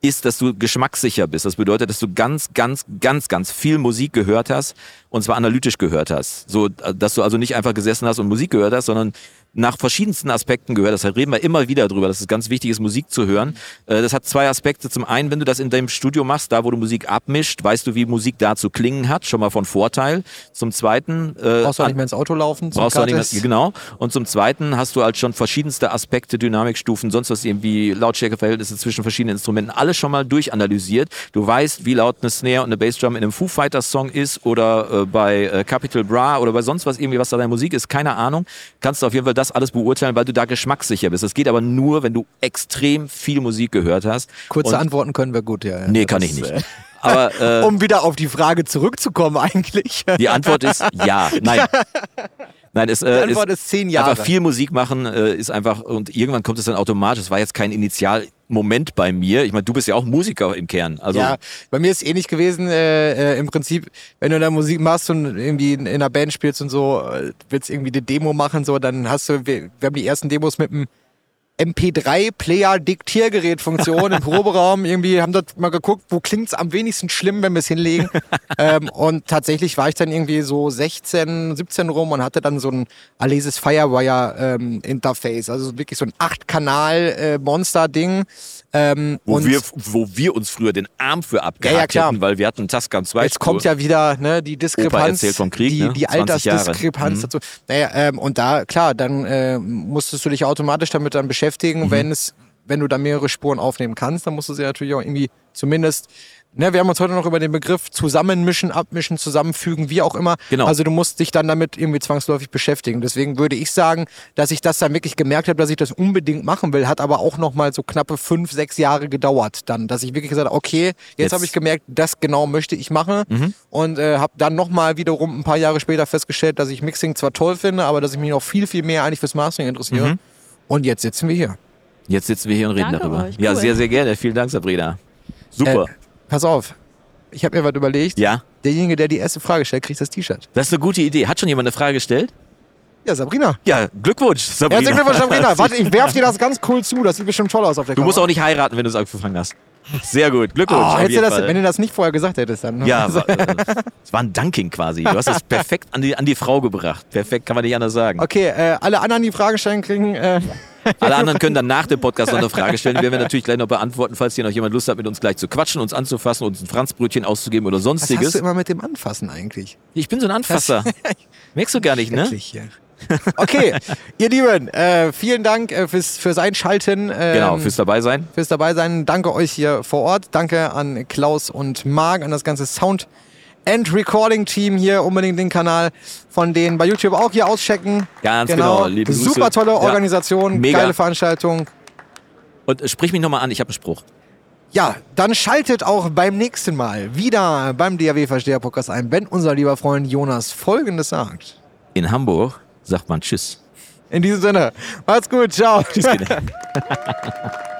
ist, dass du geschmackssicher bist. Das bedeutet, dass du ganz, ganz, ganz, ganz viel Musik gehört hast und zwar analytisch gehört hast. So, äh, dass du also nicht einfach gesessen hast und Musik gehört hast, sondern nach verschiedensten Aspekten gehört hast. Da reden wir immer wieder drüber, dass es ganz wichtig ist, Musik zu hören. Äh, Das hat zwei Aspekte. Zum einen, wenn du das in deinem Studio machst, da wo du Musik abmischt, weißt du, wie Musik da zu klingen hat, schon mal von Vorteil. Zum zweiten, äh, Brauchst du nicht mehr ins Auto laufen? Brauchst du nicht mehr, genau. Und zum Zweiten hast du halt schon verschiedenste Aspekte, Dynamikstufen, sonst was irgendwie Lautstärkeverhältnisse zwischen verschiedenen Instrumenten, alles schon mal durchanalysiert. Du weißt, wie laut eine Snare und eine Bassdrum in einem Foo Fighters Song ist oder äh, bei äh, Capital Bra oder bei sonst was irgendwie, was da deine Musik ist, keine Ahnung. Kannst du auf jeden Fall das alles beurteilen, weil du da geschmackssicher bist. Das geht aber nur, wenn du extrem viel Musik gehört hast. Kurze Und- Antworten können wir gut, ja. ja. Nee, kann Das, ich nicht. äh, Aber [laughs] äh, Um wieder auf die Frage zurückzukommen eigentlich. die Antwort ist ja. Nein. [laughs] Nein, es, Die äh, Antwort ist zehn Jahre. Einfach viel Musik machen äh, ist einfach und irgendwann kommt es dann automatisch. Es war jetzt kein Initialmoment bei mir. Ich meine, du bist ja auch Musiker im Kern. Also ja, bei mir ist es ähnlich gewesen. Äh, äh, Im Prinzip, wenn du da Musik machst und irgendwie in, in einer Band spielst und so, äh, willst irgendwie eine Demo machen, so, dann hast du, wir, wir haben die ersten Demos mit einem MP3-Player-Diktiergerät-Funktion im Proberaum. [laughs] Irgendwie haben dort mal geguckt, wo klingt's am wenigsten schlimm, wenn wir es hinlegen. ähm, und tatsächlich war ich dann irgendwie so 16, 17 rum und hatte dann so ein Alesis Firewire-Interface. also wirklich so ein 8-Kanal-Monster-Ding. Ähm, wo, und wir, wo wir uns früher den Arm für abgehakt Ja, ja, hätten, weil wir hatten einen Tascam 2 Jetzt kommt ja wieder ne, die Diskrepanz, erzählt vom Krieg, die, ne? die 20 Jahre. Altersdiskrepanz Mhm. dazu. Naja, ähm, und da, klar, dann äh, musstest du dich automatisch damit dann beschäftigen, Mhm. wenn es, wenn du da mehrere Spuren aufnehmen kannst, dann musst du sie natürlich auch irgendwie zumindest, ne, wir haben uns heute noch über den Begriff zusammenmischen, abmischen, zusammenfügen, wie auch immer. Genau. Also du musst dich dann damit irgendwie zwangsläufig beschäftigen. Deswegen würde ich sagen, dass ich das dann wirklich gemerkt habe, dass ich das unbedingt machen will, hat aber auch noch mal so knappe fünf, sechs Jahre gedauert dann, dass ich wirklich gesagt habe, okay, jetzt, Jetzt- habe ich gemerkt, das genau möchte ich machen und äh, habe dann noch mal wiederum ein paar Jahre später festgestellt, dass ich Mixing zwar toll finde, aber dass ich mich noch viel, viel mehr eigentlich fürs Mastering interessiere. Und jetzt sitzen wir hier. Jetzt sitzen wir hier und reden Danke darüber. euch, Ja, cool. sehr, sehr gerne. Vielen Dank, Sabrina. Super. Äh, pass auf, ich habe mir was überlegt. ja, Derjenige, der die erste Frage stellt, kriegt das T-Shirt. das ist eine gute Idee. Hat schon jemand eine Frage gestellt? Ja, Sabrina. Ja, Glückwunsch, Sabrina. Herzlichen Glückwunsch, Sabrina. [laughs] Warte, ich werf dir das ganz cool zu. Das sieht bestimmt toll aus auf der Du musst auch nicht heiraten, wenn du es angefangen hast. Sehr gut, Glückwunsch. Oh, hättest du das, wenn du das nicht vorher gesagt hättest, dann. Ja, war, äh, es war ein Dunking quasi. Du hast es [laughs] perfekt an die, an die Frau gebracht. Perfekt, kann man nicht anders sagen. Okay, äh, alle anderen, die Fragen stellen, kriegen. Äh, [laughs] Alle anderen können dann nach dem Podcast noch eine Frage stellen. Die werden wir natürlich gleich noch beantworten, falls hier noch jemand Lust hat, mit uns gleich zu quatschen, uns anzufassen, uns ein Franzbrötchen auszugeben oder was hast sonstiges. du immer mit dem Anfassen eigentlich? Ich bin so ein Anfasser. Merkst du gar nicht, ne? Hier. [laughs] Okay, ihr Lieben, äh, vielen Dank äh, fürs, fürs Einschalten. Ähm, Genau, fürs dabei sein. fürs dabei sein. Danke euch hier vor Ort. Danke an Klaus und Marc, an das ganze Sound and Recording Team hier. Unbedingt den Kanal von denen bei YouTube auch hier auschecken. Ganz genau, liebe Grüße. Super tolle Ja. Organisation, Mega. geile Veranstaltung. Und äh, sprich mich nochmal an, ich habe einen Spruch. Ja, dann schaltet auch beim nächsten Mal wieder beim DAW Versteher Podcast ein, wenn unser lieber Freund Jonas Folgendes sagt. In Hamburg sagt man Tschüss. In diesem Sinne, macht's gut, ciao. Tschüss. [laughs]